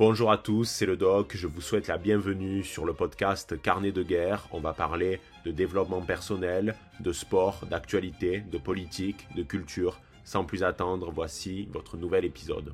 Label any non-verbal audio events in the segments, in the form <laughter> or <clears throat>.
Bonjour à tous, c'est le doc, je vous souhaite la bienvenue sur le podcast Carnet de guerre. On va parler de développement personnel, de sport, d'actualité, de politique, de culture. Sans plus attendre, voici votre nouvel épisode.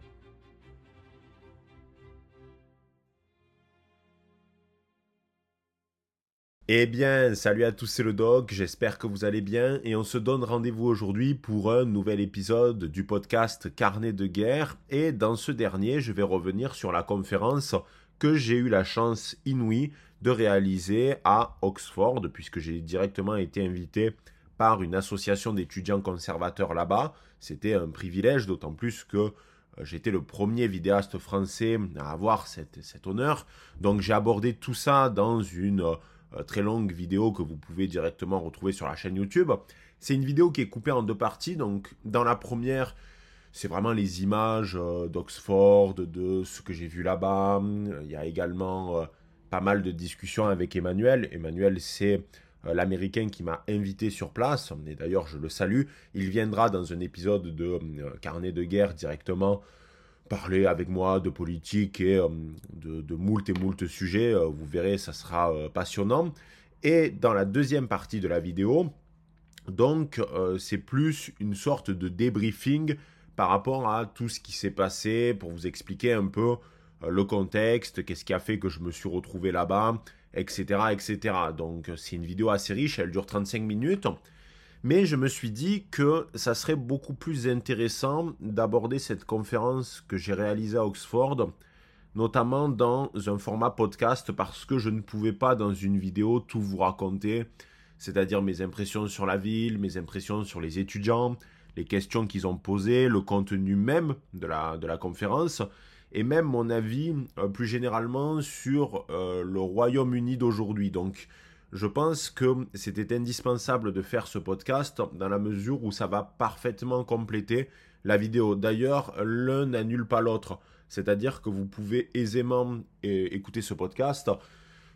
Eh bien, salut à tous, c'est le Doc, j'espère que vous allez bien et on se donne rendez-vous aujourd'hui pour un nouvel épisode du podcast Carnet de guerre et dans ce dernier, je vais revenir sur la conférence que j'ai eu la chance inouïe de réaliser à Oxford puisque j'ai directement été invité par une association d'étudiants conservateurs là-bas. C'était un privilège, d'autant plus que euh, j'étais le premier vidéaste français à avoir cet honneur. Donc j'ai abordé tout ça dans une euh, très longue vidéo que vous pouvez directement retrouver sur la chaîne YouTube. C'est une vidéo qui est coupée en deux parties. Donc, dans la première, c'est vraiment les images euh, d'Oxford, de ce que j'ai vu là-bas. Il y a également euh, pas mal de discussions avec Emmanuel. Emmanuel, c'est l'Américain qui m'a invité sur place. Et d'ailleurs, je le salue. Il viendra dans un épisode de Carnet de guerre directement parler avec moi de politique et euh, de, de, moult et moult sujets. Euh, vous verrez, ça sera euh, passionnant. Et dans la deuxième partie de la vidéo, donc c'est plus une sorte de débriefing par rapport à tout ce qui s'est passé pour vous expliquer un peu le contexte, qu'est-ce qui a fait que je me suis retrouvé là-bas, etc., etc. Donc c'est une vidéo assez riche, elle dure 35 minutes. Mais je me suis dit que ça serait beaucoup plus intéressant d'aborder cette conférence que j'ai réalisée à Oxford, notamment dans un format podcast, parce que je ne pouvais pas dans une vidéo tout vous raconter, c'est-à-dire mes impressions sur la ville, mes impressions sur les étudiants, les questions qu'ils ont posées, le contenu même de la, conférence, et même mon avis euh, plus généralement sur euh, le Royaume-Uni d'aujourd'hui. Je pense que c'était indispensable de faire ce podcast dans la mesure où ça va parfaitement compléter la vidéo. D'ailleurs, l'un n'annule pas l'autre. C'est-à-dire que vous pouvez aisément écouter ce podcast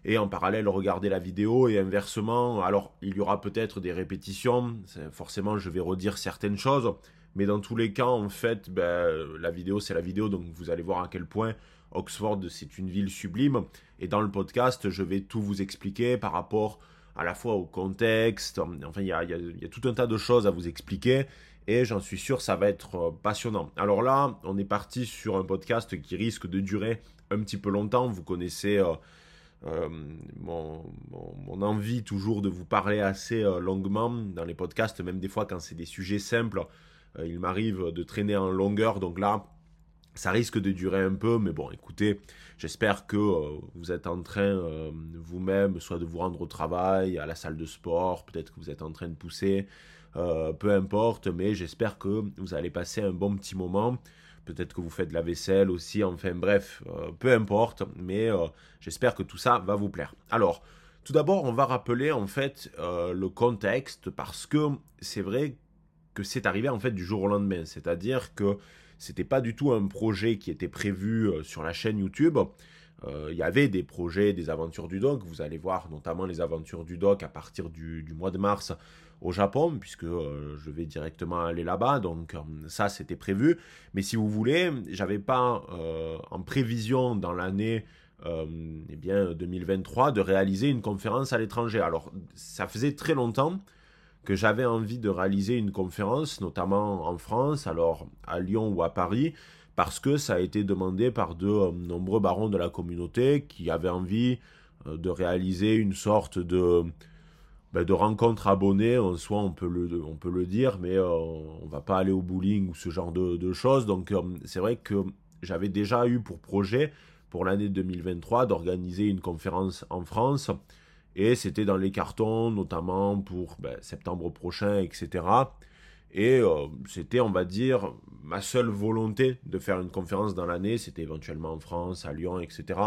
et en parallèle regarder la vidéo et inversement. Alors, il y aura peut-être des répétitions. Forcément, je vais redire certaines choses. Mais dans tous les cas, en fait, ben, la vidéo, c'est la vidéo. Donc, vous allez voir à quel point Oxford, c'est une ville sublime. Et dans le podcast, je vais tout vous expliquer par rapport à la fois au contexte. Enfin, il y a, tout un tas de choses à vous expliquer. Et j'en suis sûr, ça va être euh, passionnant. Alors là, on est parti sur un podcast qui risque de durer un petit peu longtemps. Vous connaissez euh, euh, mon, envie toujours de vous parler assez longuement dans les podcasts, même des fois quand c'est des sujets simples. il m'arrive de traîner en longueur. Donc là, ça risque de durer un peu, mais bon, écoutez, j'espère que euh, vous êtes en train euh, vous-même, soit de vous rendre au travail, à la salle de sport, peut-être que vous êtes en train de pousser, euh, peu importe, mais j'espère que vous allez passer un bon petit moment. Peut-être que vous faites de la vaisselle aussi, enfin bref, peu importe, mais j'espère que tout ça va vous plaire. Alors, tout d'abord, on va rappeler en fait le contexte parce que c'est vrai que c'est arrivé en fait du jour au lendemain, c'est-à-dire que c'était pas du tout un projet qui était prévu euh, sur la chaîne YouTube. Euh, il y avait des projets, des aventures du doc. Vous allez voir notamment les aventures du doc à partir du, mois de mars au Japon, puisque euh, je vais directement aller là-bas. Donc ça, c'était prévu. Mais si vous voulez, j'avais pas en prévision dans l'année eh bien 2023 de réaliser une conférence à l'étranger. Alors ça faisait très longtemps que j'avais envie de réaliser une conférence, notamment en France, alors à Lyon ou à Paris, parce que ça a été demandé par de euh, nombreux barons de la communauté qui avaient envie euh, de réaliser une sorte de, ben, de rencontre abonnée, en soi on peut le, on peut le dire, mais euh, on va pas aller au bowling ou ce genre de, de choses. Donc c'est vrai que j'avais déjà eu pour projet pour l'année 2023 d'organiser une conférence en France et c'était dans les cartons, notamment pour ben, septembre prochain, etc. Et euh, c'était, on va dire, ma seule volonté de faire une conférence dans l'année. C'était éventuellement en France, à Lyon, etc.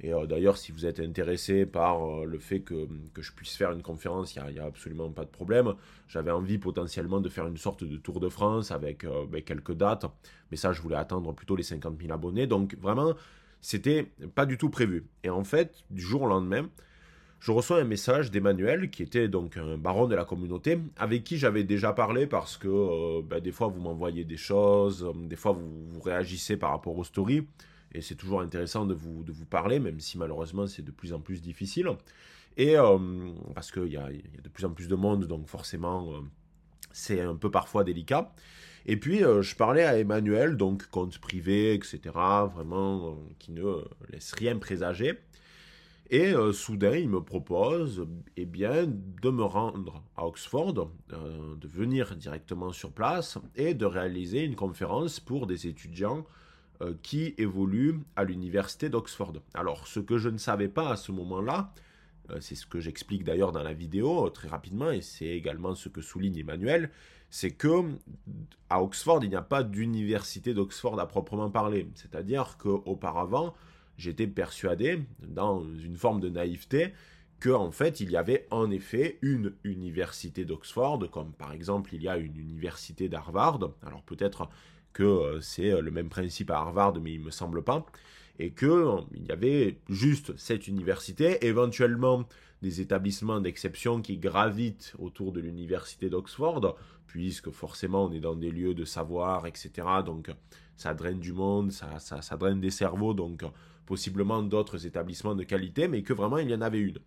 Et euh, d'ailleurs, si vous êtes intéressé par euh, le fait que, que, je puisse faire une conférence, il n'y a, absolument pas de problème. J'avais envie potentiellement de faire une sorte de tour de France avec ben, quelques dates. Mais ça, je voulais attendre plutôt les 50 000 abonnés. Donc vraiment, c'était pas du tout prévu. Et en fait, du jour au lendemain, je reçois un message d'Emmanuel, qui était donc un baron de la communauté, avec qui j'avais déjà parlé parce que euh, ben, des fois vous m'envoyez des choses, euh, des fois vous, réagissez par rapport aux stories, et c'est toujours intéressant de vous, de vous parler, même si malheureusement c'est de plus en plus difficile. Et euh, parce qu'il y, a de plus en plus de monde, donc forcément c'est un peu parfois délicat. Et puis je parlais à Emmanuel, donc compte privé, etc., vraiment qui ne laisse rien présager. Et euh, soudain, il me propose eh bien, de me rendre à Oxford, euh, de venir directement sur place et de réaliser une conférence pour des étudiants euh, qui évoluent à l'université d'Oxford. Alors, ce que je ne savais pas à ce moment-là, c'est ce que j'explique d'ailleurs dans la vidéo très rapidement, et c'est également ce que souligne Emmanuel, c'est que à Oxford, il n'y a pas d'université d'Oxford à proprement parler. C'est-à-dire qu'auparavant, j'étais persuadé, dans une forme de naïveté, qu'en en fait, il y avait en effet une université d'Oxford, comme par exemple il y a une université d'Harvard. Alors peut-être que euh, c'est euh, le même principe à Harvard, mais il ne me semble pas. Et qu'il euh, y avait juste cette université, éventuellement des établissements d'exception qui gravitent autour de l'université d'Oxford, puisque forcément on est dans des lieux de savoir, etc. Donc ça draine du monde, ça, ça draine des cerveaux, donc possiblement d'autres établissements de qualité, mais que vraiment il y en avait une.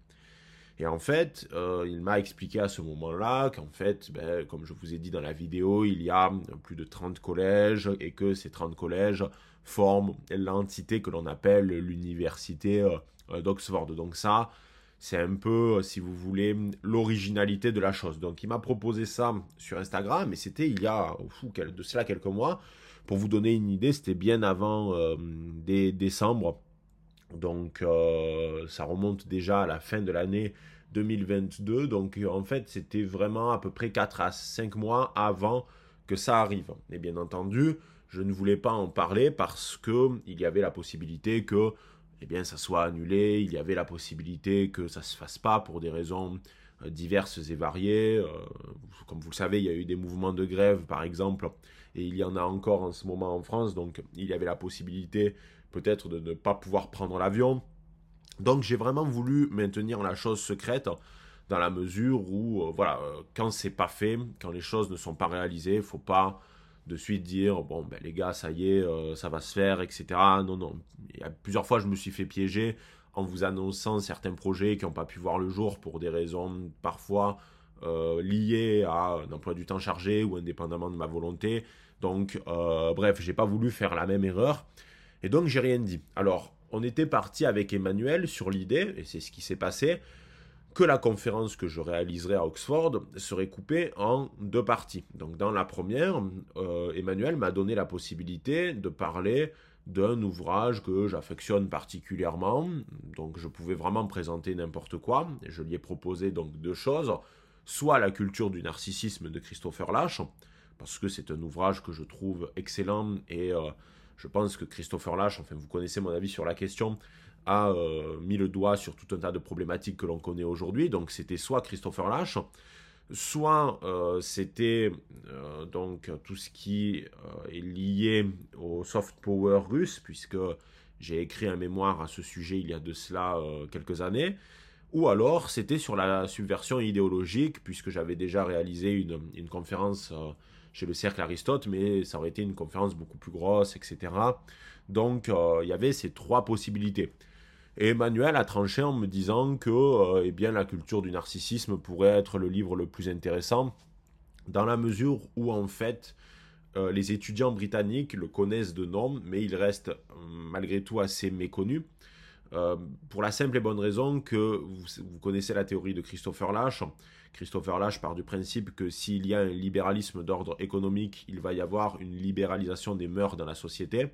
Et en fait, euh, il m'a expliqué à ce moment-là qu'en fait, ben, comme je vous ai dit dans la vidéo, il y a plus de 30 collèges et que ces 30 collèges forment l'entité que l'on appelle l'université euh, d'Oxford. Donc ça, c'est un peu, si vous voulez, l'originalité de la chose. Donc il m'a proposé ça sur Instagram, et c'était il y a fou, de cela quelques mois. Pour vous donner une idée, c'était bien avant euh, décembre donc euh, ça remonte déjà à la fin de l'année 2022. Donc en fait c'était vraiment à peu près 4 à 5 mois avant que ça arrive. Et bien entendu, je ne voulais pas en parler parce que il y avait la possibilité que eh bien, ça soit annulé, il y avait la possibilité que ça se fasse pas pour des raisons euh, diverses et variées. Euh, comme vous le savez, il y a eu des mouvements de grève, par exemple, et il y en a encore en ce moment en France, donc il y avait la possibilité peut-être de ne pas pouvoir prendre l'avion. Donc j'ai vraiment voulu maintenir la chose secrète dans la mesure où, euh, voilà, euh, quand c'est pas fait, quand les choses ne sont pas réalisées, il faut pas de suite dire bon ben les gars ça y est euh, ça va se faire etc non non. Il y a plusieurs fois je me suis fait piéger en vous annonçant certains projets qui n'ont pas pu voir le jour pour des raisons parfois liées à un emploi du temps chargé ou indépendamment de ma volonté. Donc bref j'ai pas voulu faire la même erreur et donc j'ai rien dit. Alors, on était parti avec Emmanuel sur l'idée, et c'est ce qui s'est passé, que la conférence que je réaliserai à Oxford serait coupée en deux parties. Donc dans la première, euh, Emmanuel m'a donné la possibilité de parler d'un ouvrage que j'affectionne particulièrement, donc je pouvais vraiment présenter n'importe quoi, je lui ai proposé donc deux choses, soit la culture du narcissisme de Christopher Lash, parce que c'est un ouvrage que je trouve excellent et euh, je pense que Christopher Lash, enfin vous connaissez mon avis sur la question, a euh, mis le doigt sur tout un tas de problématiques que l'on connaît aujourd'hui. Donc c'était soit Christopher Lash, soit euh, c'était euh, donc tout ce qui est lié au soft power russe, puisque j'ai écrit un mémoire à ce sujet il y a de cela quelques années. Ou alors c'était sur la subversion idéologique, puisque j'avais déjà réalisé une, une conférence chez le cercle Aristote, mais ça aurait été une conférence beaucoup plus grosse, etc. Donc euh, il y avait ces trois possibilités. Et Emmanuel a tranché en me disant que euh, eh bien, la culture du narcissisme pourrait être le livre le plus intéressant, dans la mesure où en fait euh, les étudiants britanniques le connaissent de nom, mais il reste malgré tout assez méconnu. pour la simple et bonne raison que vous, vous connaissez la théorie de Christopher Lash, Christopher Lash part du principe que s'il y a un libéralisme d'ordre économique, il va y avoir une libéralisation des mœurs dans la société.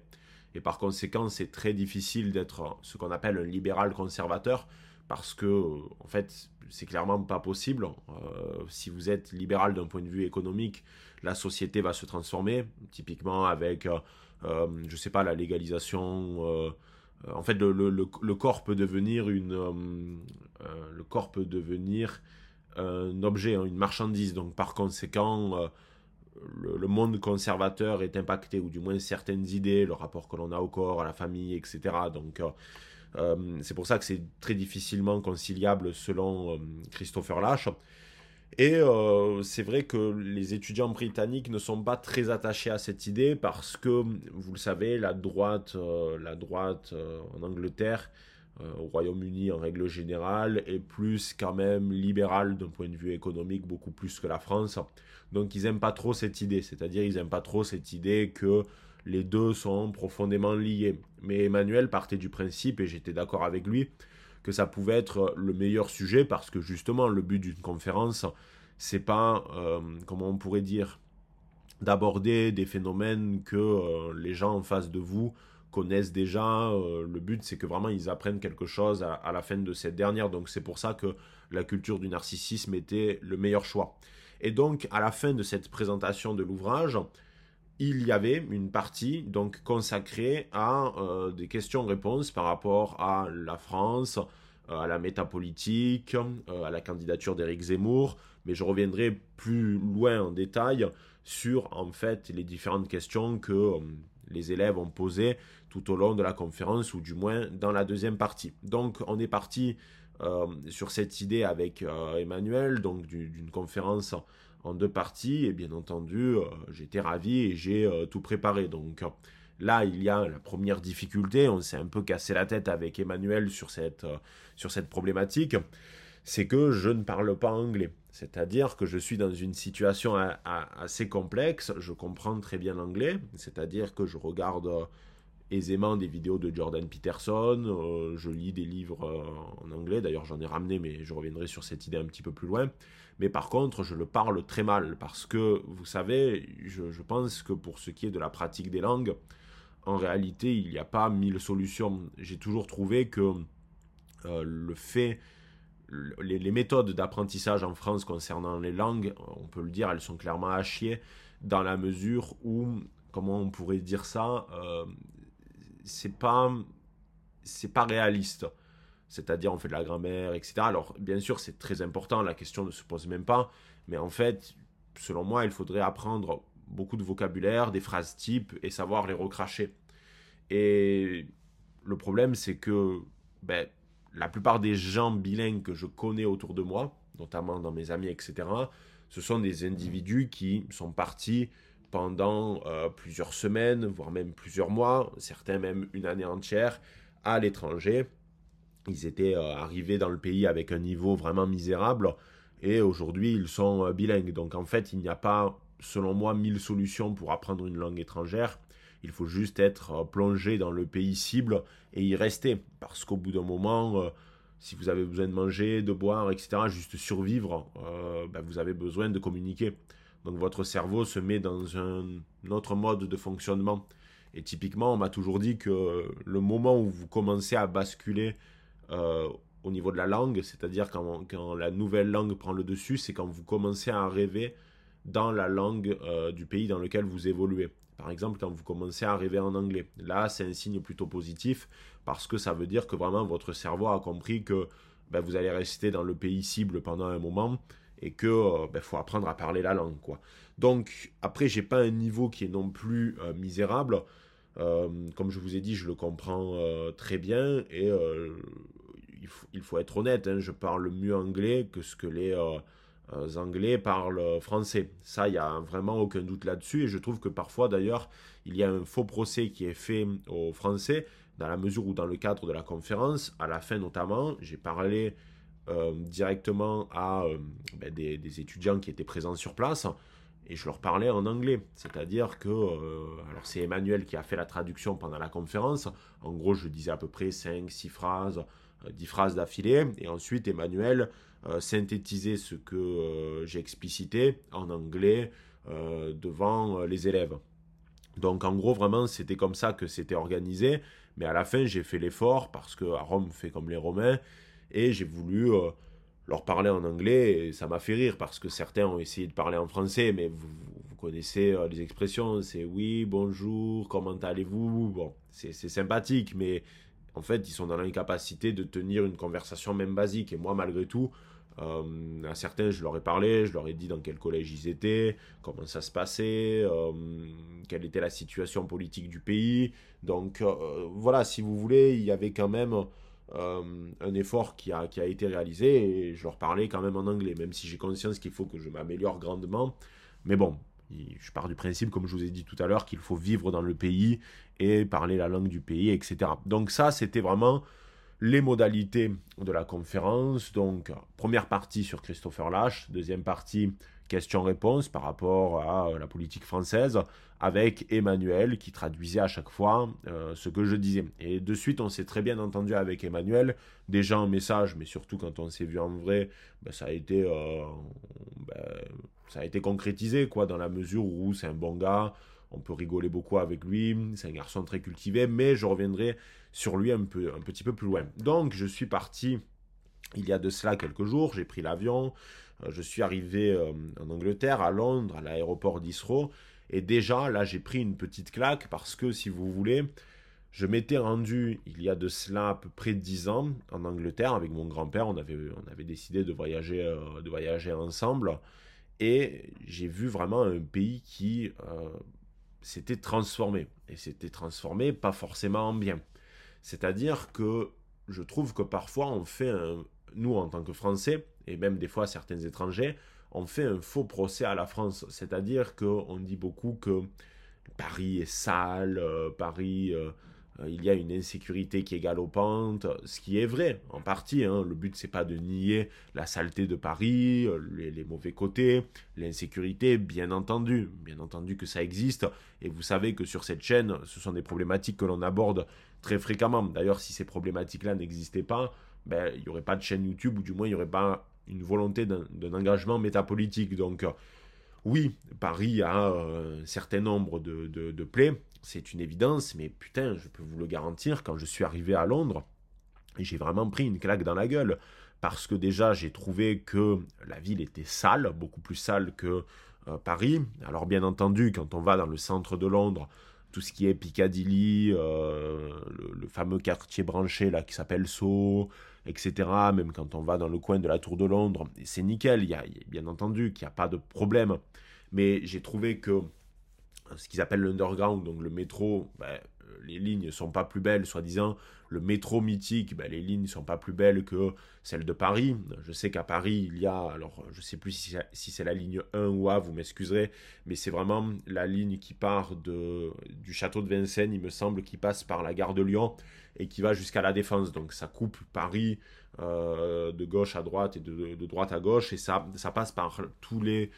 Et par conséquent, c'est très difficile d'être ce qu'on appelle un libéral conservateur, parce que, en fait, c'est clairement pas possible. Euh, si vous êtes libéral d'un point de vue économique, la société va se transformer, typiquement avec, euh, euh je sais pas, la légalisation. Euh, en fait, le, corps peut devenir une, le corps peut devenir un objet, hein, une marchandise. Donc par conséquent, euh, le, monde conservateur est impacté, ou du moins certaines idées, le rapport que l'on a au corps, à la famille, etc. Donc euh, euh, c'est pour ça que c'est très difficilement conciliable selon Christopher Lash. Et c'est vrai que les étudiants britanniques ne sont pas très attachés à cette idée parce que, vous le savez, la droite, la droite en Angleterre, au Royaume-Uni en règle générale, est plus quand même libérale d'un point de vue économique, beaucoup plus que la France. Donc ils n'aiment pas trop cette idée, c'est-à-dire ils n'aiment pas trop cette idée que les deux sont profondément liés. Mais Emmanuel partait du principe, et j'étais d'accord avec lui, que ça pouvait être le meilleur sujet parce que justement le but d'une conférence, c'est pas, euh, comment on pourrait dire, d'aborder des phénomènes que euh, les gens en face de vous connaissent déjà. Euh, le but, c'est que vraiment ils apprennent quelque chose à, la fin de cette dernière. Donc c'est pour ça que la culture du narcissisme était le meilleur choix. Et donc à la fin de cette présentation de l'ouvrage, il y avait une partie donc consacrée à euh, des questions-réponses par rapport à la France, euh, à la métapolitique, à la candidature d'Éric Zemmour, mais je reviendrai plus loin en détail sur en fait les différentes questions que les élèves ont posées tout au long de la conférence ou du moins dans la deuxième partie. Donc on est parti sur cette idée avec Emmanuel, donc d'une conférence en deux parties. Et bien entendu, euh, j'étais ravi et j'ai euh, tout préparé. Donc là, il y a la première difficulté. On s'est un peu cassé la tête avec Emmanuel sur cette, euh, sur cette problématique. C'est que je ne parle pas anglais. C'est-à-dire que je suis dans une situation assez complexe. Je comprends très bien l'anglais. C'est-à-dire que je regarde aisément des vidéos de Jordan Peterson, je lis des livres en anglais, d'ailleurs j'en ai ramené mais je reviendrai sur cette idée un petit peu plus loin. Mais par contre, je le parle très mal parce que, vous savez, je, pense que pour ce qui est de la pratique des langues, en réalité, il n'y a pas mille solutions. J'ai toujours trouvé que euh, le fait, les, méthodes d'apprentissage en France concernant les langues, on peut le dire, elles sont clairement à chier dans la mesure où, comment on pourrait dire ça, euh, c'est pas, pas réaliste c'est-à-dire on fait de la grammaire, etc. Alors bien sûr c'est très important, la question ne se pose même pas, mais en fait, selon moi, il faudrait apprendre beaucoup de vocabulaire, des phrases types et savoir les recracher. Et le problème c'est que ben, la plupart des gens bilingues que je connais autour de moi, notamment dans mes amis, etc., ce sont des individus qui sont partis pendant euh, plusieurs semaines, voire même plusieurs mois, certains même une année entière, à l'étranger, ils étaient euh, arrivés dans le pays avec un niveau vraiment misérable et aujourd'hui ils sont euh, bilingues. Donc en fait, il n'y a pas, selon moi, mille solutions pour apprendre une langue étrangère. Il faut juste être euh, plongé dans le pays cible et y rester. Parce qu'au bout d'un moment, si vous avez besoin de manger, de boire, etc., juste survivre, ben, vous avez besoin de communiquer. Donc votre cerveau se met dans un autre mode de fonctionnement. Et typiquement, on m'a toujours dit que le moment où vous commencez à basculer euh, au niveau de la langue, c'est-à-dire quand, la nouvelle langue prend le dessus, c'est quand vous commencez à rêver dans la langue euh, du pays dans lequel vous évoluez. Par exemple, quand vous commencez à rêver en anglais. Là, c'est un signe plutôt positif parce que ça veut dire que vraiment votre cerveau a compris que ben, vous allez rester dans le pays cible pendant un moment et que euh, ben, faut apprendre à parler la langue. Donc, après, j'ai pas un niveau qui est non plus misérable. comme je vous ai dit, je le comprends très bien et il faut, être honnête, hein, je parle mieux anglais que ce que les euh, euh, Anglais parlent français. Ça, il n'y a vraiment aucun doute là-dessus. Et je trouve que parfois, d'ailleurs, il y a un faux procès qui est fait aux Français, dans la mesure où, dans le cadre de la conférence, à la fin notamment, j'ai parlé euh, directement à ben, des, étudiants qui étaient présents sur place et je leur parlais en anglais. C'est-à-dire que, alors c'est Emmanuel qui a fait la traduction pendant la conférence. En gros, je disais à peu près 5-6 phrases euh, dix phrases d'affilée, et ensuite Emmanuel euh, synthétisait ce que euh, j'ai explicité en anglais devant les élèves. Donc en gros, vraiment, c'était comme ça que c'était organisé. Mais à la fin, j'ai fait l'effort parce que à Rome fait comme les Romains et j'ai voulu leur parler en anglais. Et ça m'a fait rire parce que certains ont essayé de parler en français, mais vous, vous connaissez les expressions. C'est oui, bonjour, comment allez-vous? Bon, c'est sympathique, mais en fait, ils sont dans l'incapacité de tenir une conversation même basique. Et moi, malgré tout, euh, à certains, je leur ai parlé, je leur ai dit dans quel collège ils étaient, comment ça se passait, euh, quelle était la situation politique du pays. Donc euh, voilà, si vous voulez, il y avait quand même un effort qui a, qui a été réalisé et je leur parlais quand même en anglais, même si j'ai conscience qu'il faut que je m'améliore grandement. Mais bon, je pars du principe, comme je vous ai dit tout à l'heure, qu'il faut vivre dans le pays et parler la langue du pays, etc. Donc ça, c'était vraiment les modalités de la conférence. Donc, première partie sur Christopher Lash, deuxième partie questions-réponses par rapport à la politique française, avec Emmanuel qui traduisait à chaque fois euh, ce que je disais. Et de suite, on s'est très bien entendu avec Emmanuel, déjà en message, mais surtout quand on s'est vu en vrai, ben, ça, a été, euh, ben, ça a été concrétisé, quoi, dans la mesure où c'est un bon gars, on peut rigoler beaucoup avec lui, c'est un garçon très cultivé, mais je reviendrai sur lui un, peu, un petit peu plus loin. Donc je suis parti il y a de cela quelques jours, j'ai pris l'avion, euh, je suis arrivé euh, en Angleterre, à Londres, à l'aéroport d'Israël, et déjà là j'ai pris une petite claque parce que si vous voulez, je m'étais rendu il y a de cela à peu près dix ans en Angleterre avec mon grand-père, on avait, on avait décidé de voyager, euh, de voyager ensemble, et j'ai vu vraiment un pays qui s'était transformé. Et s'était transformé pas forcément en bien. C'est-à-dire que je trouve que parfois on fait un, nous en tant que Français, et même des fois certains étrangers, on fait un faux procès à la France. C'est-à-dire qu'on dit beaucoup que Paris est sale, euh, Paris euh, il y a une insécurité qui est galopante, ce qui est vrai en partie. Hein. Le but c'est pas de nier la saleté de Paris, euh, les, mauvais côtés, l'insécurité, bien entendu, bien entendu que ça existe. Et vous savez que sur cette chaîne, ce sont des problématiques que l'on aborde très fréquemment. D'ailleurs, si ces problématiques-là n'existaient pas, ben, il n'y aurait pas de chaîne YouTube ou du moins il n'y aurait pas une volonté d'un engagement métapolitique. Donc oui, Paris a un certain nombre de, de plaies, c'est une évidence, mais putain, je peux vous le garantir, quand je suis arrivé à Londres, j'ai vraiment pris une claque dans la gueule. Parce que déjà, j'ai trouvé que la ville était sale, beaucoup plus sale que euh, Paris. Alors bien entendu, quand on va dans le centre de Londres, tout ce qui est Piccadilly, euh, le, fameux quartier branché là qui s'appelle Sceaux, etc. Même quand on va dans le coin de la Tour de Londres, c'est nickel. Y a, bien entendu qu'il n'y a pas de problème. Mais j'ai trouvé que ce qu'ils appellent l'underground, donc le métro, ben, euh, les lignes sont pas plus belles, soi-disant. Le métro mythique, ben, les lignes sont pas plus belles que celles de Paris. Je sais qu'à Paris, il y a, alors je sais plus si c'est la ligne 1 ou A, vous m'excuserez, mais c'est vraiment la ligne qui part de, du château de Vincennes, il me semble, qui passe par la gare de Lyon et qui va jusqu'à la Défense. Donc ça coupe Paris euh, de gauche à droite et de, de, droite à gauche et ça, ça passe par tous les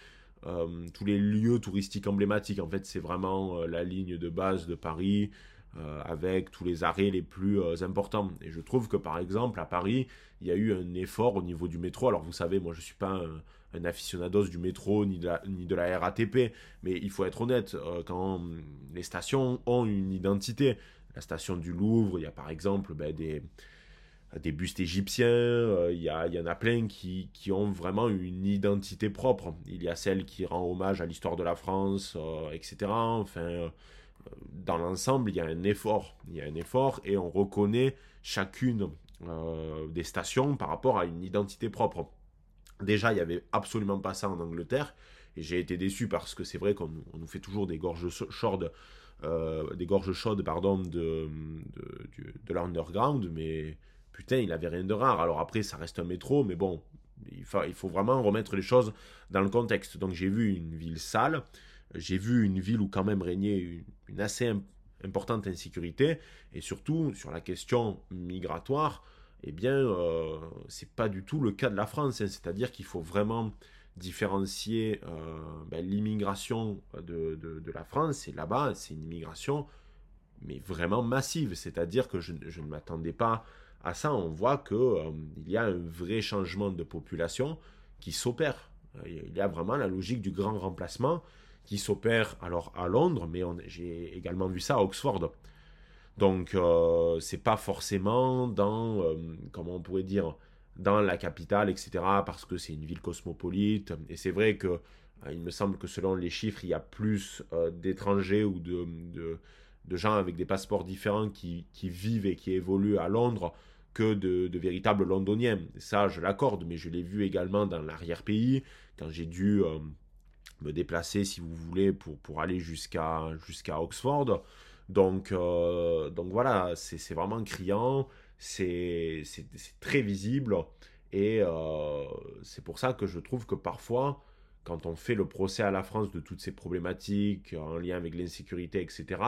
euh, tous les lieux touristiques emblématiques. En fait, c'est vraiment euh, la ligne de base de Paris euh, avec tous les arrêts les plus importants. Et je trouve que par exemple à Paris, il y a eu un effort au niveau du métro. Alors vous savez, moi je ne suis pas un, aficionados du métro ni de, la, ni de la RATP, mais il faut être honnête, quand les stations ont une identité, la station du Louvre, il y a par exemple ben, des, des bustes égyptiens, euh, il y, en a plein qui, ont vraiment une identité propre. Il y a celle qui rend hommage à l'histoire de la France, euh, etc. Enfin, euh, dans l'ensemble, il y a un effort. Il y a un effort et on reconnaît chacune des stations par rapport à une identité propre. Déjà, il n'y avait absolument pas ça en Angleterre. Et j'ai été déçu parce que c'est vrai qu'on nous fait toujours des gorges chaudes, des gorges chaudes pardon, de, de, de l'underground, mais putain, il avait rien de rare. Alors après, ça reste un métro, mais bon, il faut, vraiment remettre les choses dans le contexte. Donc j'ai vu une ville sale, j'ai vu une ville où quand même régnait une, assez importante insécurité, et surtout sur la question migratoire, eh bien, euh, c'est pas du tout le cas de la France. Hein. C'est-à-dire qu'il faut vraiment différencier euh, ben, l'immigration de, la France, et là-bas, c'est une immigration, mais vraiment massive. C'est-à-dire que je ne m'attendais pas à ça, on voit qu'il euh, y a un vrai changement de population qui s'opère. Euh, il y a vraiment la logique du grand remplacement qui s'opère alors à Londres, mais j'ai également vu ça à Oxford. Donc, euh, c'est pas forcément dans, comment on pourrait dire, dans la capitale, etc., parce que c'est une ville cosmopolite. Et c'est vrai que, il me semble que selon les chiffres, il y a plus d'étrangers ou de, gens avec des passeports différents qui, vivent et qui évoluent à Londres que de, véritables londoniens. Ça, je l'accorde, mais je l'ai vu également dans l'arrière-pays, quand j'ai dû euh, me déplacer, si vous voulez, pour, pour aller jusqu'à Oxford. Donc, donc voilà, c'est vraiment criant, c'est très visible. Et c'est pour ça que je trouve que parfois, quand on fait le procès à la France de toutes ces problématiques en lien avec l'insécurité, etc.,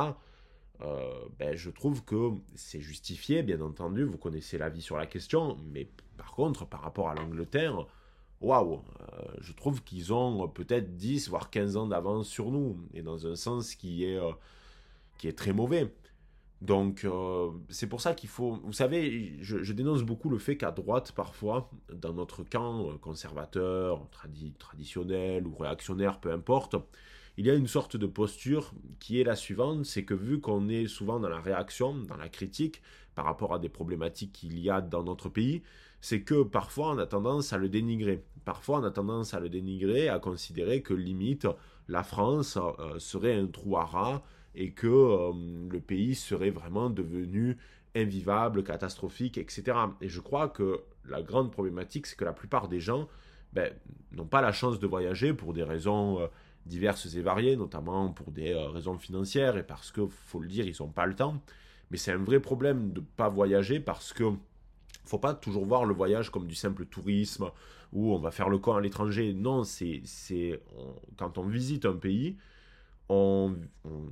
euh, ben, je trouve que c'est justifié, bien entendu, vous connaissez l'avis sur la question, mais par contre, par rapport à l'Angleterre, waouh, euh, je trouve qu'ils ont peut-être 10, voire 15 ans d'avance sur nous, et dans un sens qui est, euh, qui est très mauvais. Donc, c'est pour ça qu'il faut. Vous savez, je, dénonce beaucoup le fait qu'à droite, parfois, dans notre camp conservateur, traditionnel ou réactionnaire, peu importe, il y a une sorte de posture qui est la suivante, c'est que vu qu'on est souvent dans la réaction, dans la critique, par rapport à des problématiques qu'il y a dans notre pays, c'est que parfois on a tendance à le dénigrer. Parfois on a tendance à le dénigrer, à considérer que limite la France euh, serait un trou à rats et que euh, le pays serait vraiment devenu invivable, catastrophique, etc. Et je crois que la grande problématique, c'est que la plupart des gens ben, n'ont pas la chance de voyager pour des raisons... Euh, diverses et variées, notamment pour des euh, raisons financières et parce que, faut le dire, ils n'ont pas le temps. Mais c'est un vrai problème de ne pas voyager parce que faut pas toujours voir le voyage comme du simple tourisme où on va faire le camp à l'étranger. Non, c'est quand on visite un pays, on,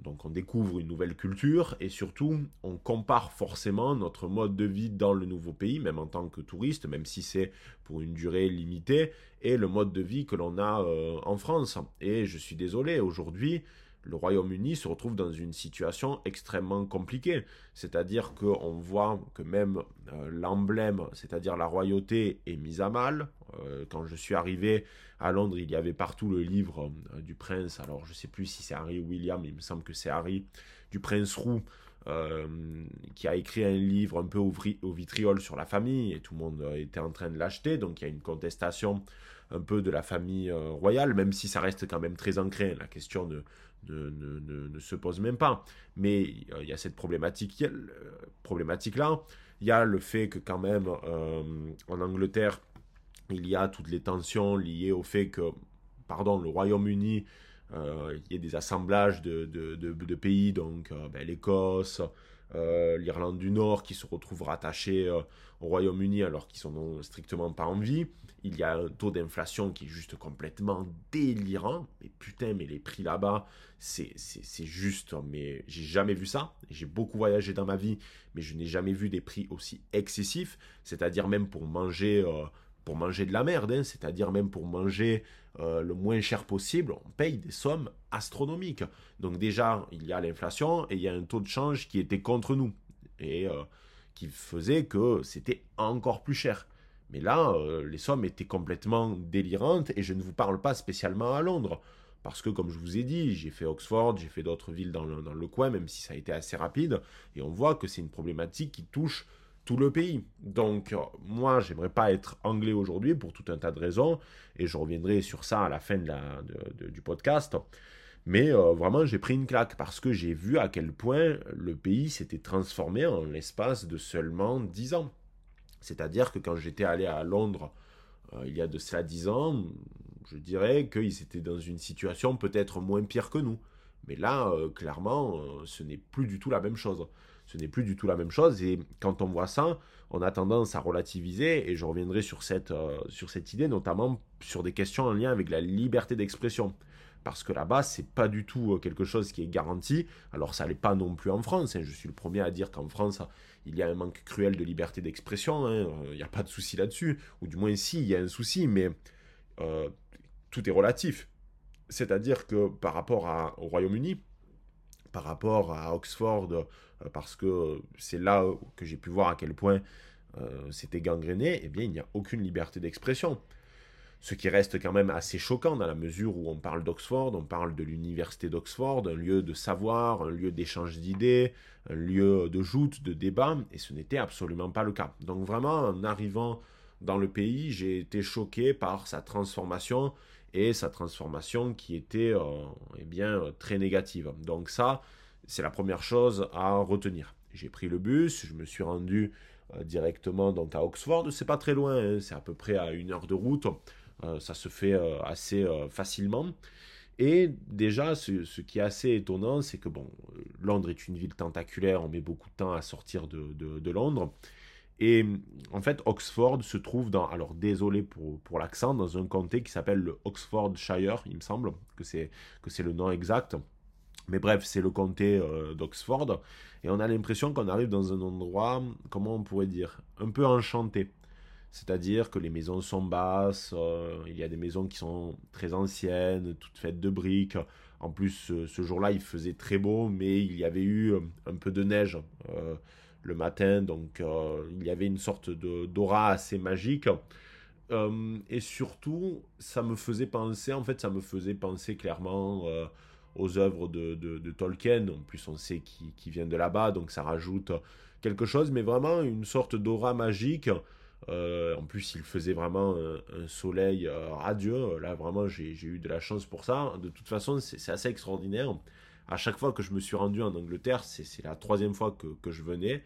donc on découvre une nouvelle culture et surtout on compare forcément notre mode de vie dans le nouveau pays, même en tant que touriste, même si c'est pour une durée limitée, et le mode de vie que l'on a euh, en France. Et je suis désolé, aujourd'hui, le Royaume-Uni se retrouve dans une situation extrêmement compliquée. C'est-à-dire qu'on voit que même euh, l'emblème, c'est-à-dire la royauté, est mise à mal. Euh, quand je suis arrivé à Londres, il y avait partout le livre euh, du prince. Alors je ne sais plus si c'est Harry ou William, il me semble que c'est Harry, du prince roux. qui a écrit un livre un peu au, au, vitriol sur la famille et tout le monde était en train de l'acheter. Donc il y a une contestation un peu de la famille royale, même si ça reste quand même très ancré. La question de, ne, se pose même pas. Mais il y a cette problématique, problématique là. Il y a le fait que quand même euh, en Angleterre, il y a toutes les tensions liées au fait que, pardon, le Royaume-Uni, euh, il y a des assemblages de, pays, donc euh, ben, l'Écosse, l'Irlande du Nord qui se retrouvent rattachés au Royaume-Uni alors qu'ils sont strictement pas en vie. Il y a un taux d'inflation qui est juste complètement délirant. Mais putain, mais les prix là-bas, c'est juste, mais j'ai jamais vu ça. J'ai beaucoup voyagé dans ma vie, mais je n'ai jamais vu des prix aussi excessifs. C'est-à-dire même pour manger, euh, pour manger de la merde, hein. c'est-à-dire même pour manger euh, le moins cher possible, on paye des sommes astronomiques. Donc déjà, il y a l'inflation et il y a un taux de change qui était contre nous. Et euh, qui faisait que c'était encore plus cher. Mais là, euh, les sommes étaient complètement délirantes et je ne vous parle pas spécialement à Londres. Parce que, comme je vous ai dit, j'ai fait Oxford, j'ai fait d'autres villes dans le, dans le, coin, même si ça a été assez rapide. Et on voit que c'est une problématique qui touche tout le pays. Donc, euh, moi, j'aimerais pas être anglais aujourd'hui pour tout un tas de raisons. Et je reviendrai sur ça à la fin du podcast. Mais euh, vraiment, j'ai pris une claque parce que j'ai vu à quel point le pays s'était transformé en l'espace de seulement 10 ans. C'est-à-dire que quand j'étais allé à Londres euh, il y a de cela 10 ans, je dirais qu'ils étaient dans une situation peut-être moins pire que nous. Mais là, clairement, ce n'est plus du tout la même chose. Ce n'est plus du tout la même chose. Et quand on voit ça, on a tendance à relativiser. Et je reviendrai sur cette, sur cette idée, notamment sur des questions en lien avec la liberté d'expression parce que là-bas, c'est pas du tout euh, quelque chose qui est garanti. Alors, ça n'est pas non plus en France. Hein. Je suis le premier à dire qu'en France, il y a un manque cruel de liberté d'expression. Hein. Euh, il n'y a pas de souci là-dessus. Ou du moins, si, il y a un souci, mais euh, tout est relatif. C'est-à-dire que par rapport au Royaume-Uni, par rapport à Oxford, parce que c'est là que j'ai pu voir à quel point c'était gangréné, eh bien, il n'y a aucune liberté d'expression. Ce qui reste quand même assez choquant dans la mesure où on parle d'Oxford, on parle de l'université d'Oxford, un lieu de savoir, un lieu d'échange d'idées, un lieu de joute, de débat, et ce n'était absolument pas le cas. Donc vraiment, en arrivant dans le pays, j'ai été choqué par sa transformation et sa transformation qui était euh, eh bien, très négative. Donc ça, c'est la première chose à retenir. J'ai pris le bus, je me suis rendu euh, directement donc à Oxford, c'est pas très loin, hein, c'est à peu près à une heure de route. Euh, ça se fait euh, assez facilement. Et déjà, ce, qui est assez étonnant, c'est que bon, Londres est une ville tentaculaire, on met beaucoup de temps à sortir de, Londres. Et en fait, Oxford se trouve dans, alors désolé pour, pour l'accent, dans un comté qui s'appelle le Oxfordshire, il me semble que c'est, que c'est le nom exact. Mais bref, c'est le comté euh, d'Oxford. Et on a l'impression qu'on arrive dans un endroit, comment on pourrait dire, un peu enchanté. C'est-à-dire que les maisons sont basses, euh, il y a des maisons qui sont très anciennes, toutes faites de briques. En plus, ce, jour-là, il faisait très beau, mais il y avait eu euh, un peu de neige le matin, donc il y avait une sorte d'aura assez magique. et surtout, ça me faisait penser, en fait, ça me faisait penser clairement aux œuvres de, Tolkien. En plus, on sait qu'il vient de là-bas, donc ça rajoute quelque chose, mais vraiment une sorte d'aura magique. Euh, en plus, il faisait vraiment un, soleil euh, radieux. Là, vraiment, j'ai eu de la chance pour ça. De toute façon, c'est assez extraordinaire. À chaque fois que je me suis rendu en Angleterre, c'est la troisième fois que je venais.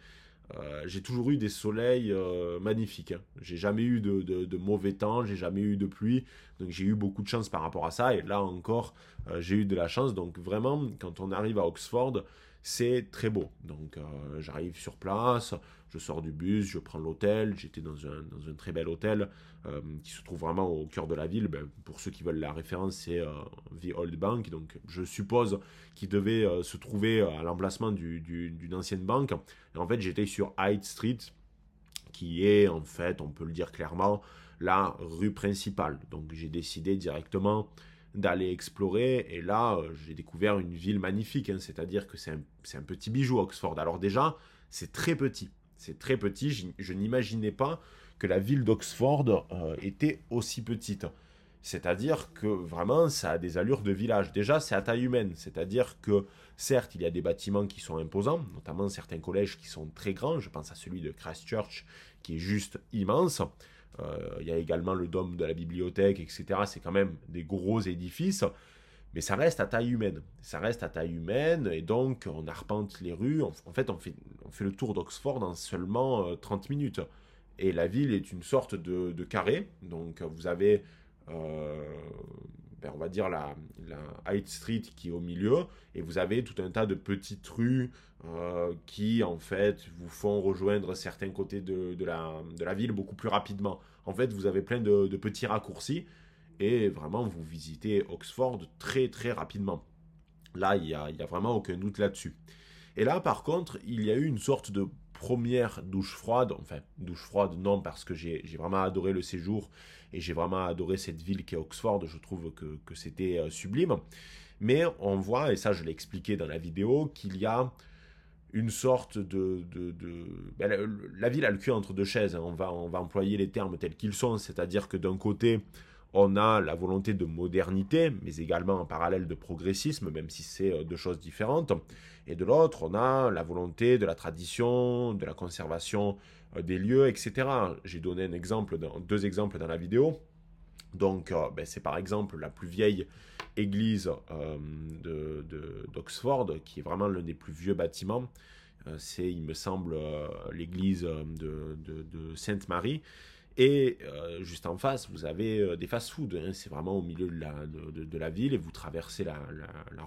Euh, j'ai toujours eu des soleils euh, magnifiques. Hein. J'ai jamais eu de, mauvais temps, j'ai jamais eu de pluie, donc j'ai eu beaucoup de chance par rapport à ça. Et là encore, euh, j'ai eu de la chance. Donc vraiment, quand on arrive à Oxford, c'est très beau. Donc j'arrive sur place, je sors du bus, je prends l'hôtel. J'étais dans un, dans un, très bel hôtel euh, qui se trouve vraiment au cœur de la ville. Ben, pour ceux qui veulent la référence, c'est euh, The Old Bank. Donc je suppose qu'il devait euh, se trouver à l'emplacement d'une du, ancienne banque. Et en fait, j'étais sur Hyde Street, qui est en fait, on peut le dire clairement, la rue principale. Donc j'ai décidé directement d'aller explorer. Et là, j'ai découvert une ville magnifique. Hein. C'est-à-dire que c'est un, un, petit bijou, Oxford. Alors déjà, c'est très petit. C'est très petit. Je, n'imaginais pas que la ville d'Oxford euh, était aussi petite. C'est-à-dire que vraiment, ça a des allures de village. Déjà, c'est à taille humaine. C'est-à-dire que, certes, il y a des bâtiments qui sont imposants, notamment certains collèges qui sont très grands. Je pense à celui de Christchurch, qui est juste immense. Euh, il y a également le dôme de la bibliothèque, etc. C'est quand même des gros édifices mais ça reste à taille humaine. Ça reste à taille humaine, et donc on arpente les rues. En, fait, on fait, on fait le tour d'Oxford en seulement 30 euh, minutes. Et la ville est une sorte de, carré. Donc vous avez, euh, ben, on va dire, la, High Street qui est au milieu, et vous avez tout un tas de petites rues euh, qui, en fait, vous font rejoindre certains côtés de, la, ville beaucoup plus rapidement. En fait, vous avez plein de, petits raccourcis et vraiment vous visitez Oxford très très rapidement. Là, il n'y a, a, vraiment aucun doute là-dessus. Et là, par contre, il y a eu une sorte de première douche froide. Enfin, douche froide, non, parce que j'ai vraiment adoré le séjour et j'ai vraiment adoré cette ville qui est Oxford. Je trouve que, c'était euh, sublime. Mais on voit, et ça je l'ai expliqué dans la vidéo, qu'il y a une sorte de... Ben, la, ville a le cul entre deux chaises. Hein. On, va, on va employer les termes tels qu'ils sont. C'est-à-dire que d'un côté, on a la volonté de modernité, mais également en parallèle de progressisme, même si c'est euh, deux choses différentes. Et de l'autre, on a la volonté de la tradition, de la conservation euh, des lieux, etc. J'ai donné deux exemples dans la vidéo. Donc, euh, ben, c'est par exemple la plus vieille église d'Oxford, qui est vraiment l'un des plus vieux bâtiments. c'est, il me semble, l'église de Sainte-Marie. Et euh, juste en face, vous avez euh, des fast-foods. Hein. c'est vraiment au milieu de la, ville et vous traversez la,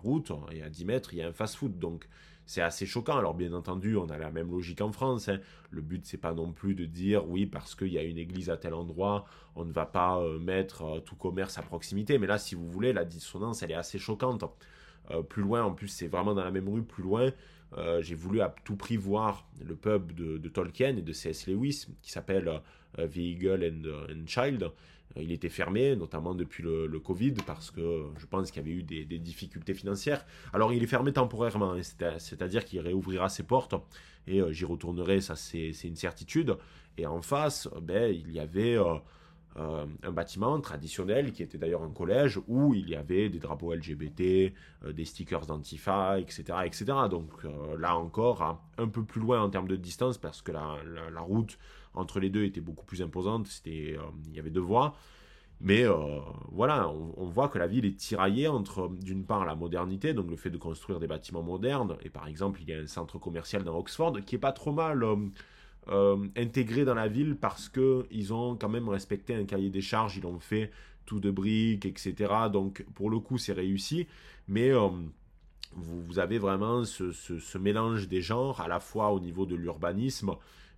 route et à 10 mètres, il y a un fast-food. Donc c'est assez choquant. Alors bien entendu, on a la même logique en France. Hein. Le but, c'est pas non plus de dire oui, parce qu'il y a une église à tel endroit, on ne va pas euh, mettre tout commerce à proximité. Mais là, si vous voulez, la dissonance, elle est assez choquante. plus loin, en plus, c'est vraiment dans la même rue, plus loin. j'ai voulu à tout prix voir le pub de Tolkien et de C.S. Lewis qui s'appelle euh, Eagle and, and Child. Euh, il était fermé, notamment depuis le, Covid, parce que je pense qu'il y avait eu des, difficultés financières. Alors il est fermé temporairement, hein, c'est-à-dire qu'il réouvrira ses portes, et euh, j'y retournerai, ça c'est une certitude. Et en face, ben, il y avait un bâtiment traditionnel, qui était d'ailleurs un collège, où il y avait des drapeaux LGBT, des stickers d'Antifa, etc., etc. Donc là encore, un peu plus loin en termes de distance, parce que la route entre les deux était beaucoup plus imposante. C'était, euh, il y avait deux voies. Mais euh, voilà, on, voit que la ville est tiraillée entre, d'une part, la modernité, donc le fait de construire des bâtiments modernes, et par exemple, il y a un centre commercial dans Oxford qui est pas trop mal euh, intégré dans la ville parce qu'ils ont quand même respecté un cahier des charges, ils l'ont fait tout de briques, etc. Donc pour le coup, c'est réussi, mais vous, avez vraiment ce, mélange des genres, à la fois au niveau de l'urbanisme,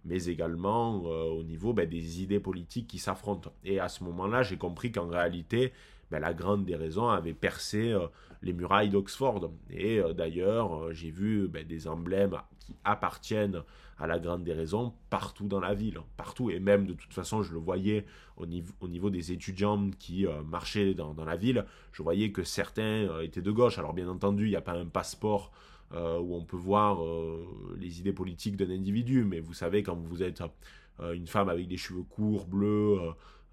mais également au niveau ben, des idées politiques qui s'affrontent. Et à ce moment-là, j'ai compris qu'en réalité, ben, la grande des raisons avait percé euh, les murailles d'Oxford. Et euh, d'ailleurs, euh, j'ai vu ben, des emblèmes qui appartiennent à la grande des raisons partout dans la ville, partout. Et même de toute façon, je le voyais au niveau, au niveau des étudiants qui marchaient dans, la ville, je voyais que certains étaient de gauche. Alors bien entendu, il n'y a pas un passeport où on peut voir les idées politiques d'un individu, mais vous savez, quand vous êtes une femme avec des cheveux courts, bleus,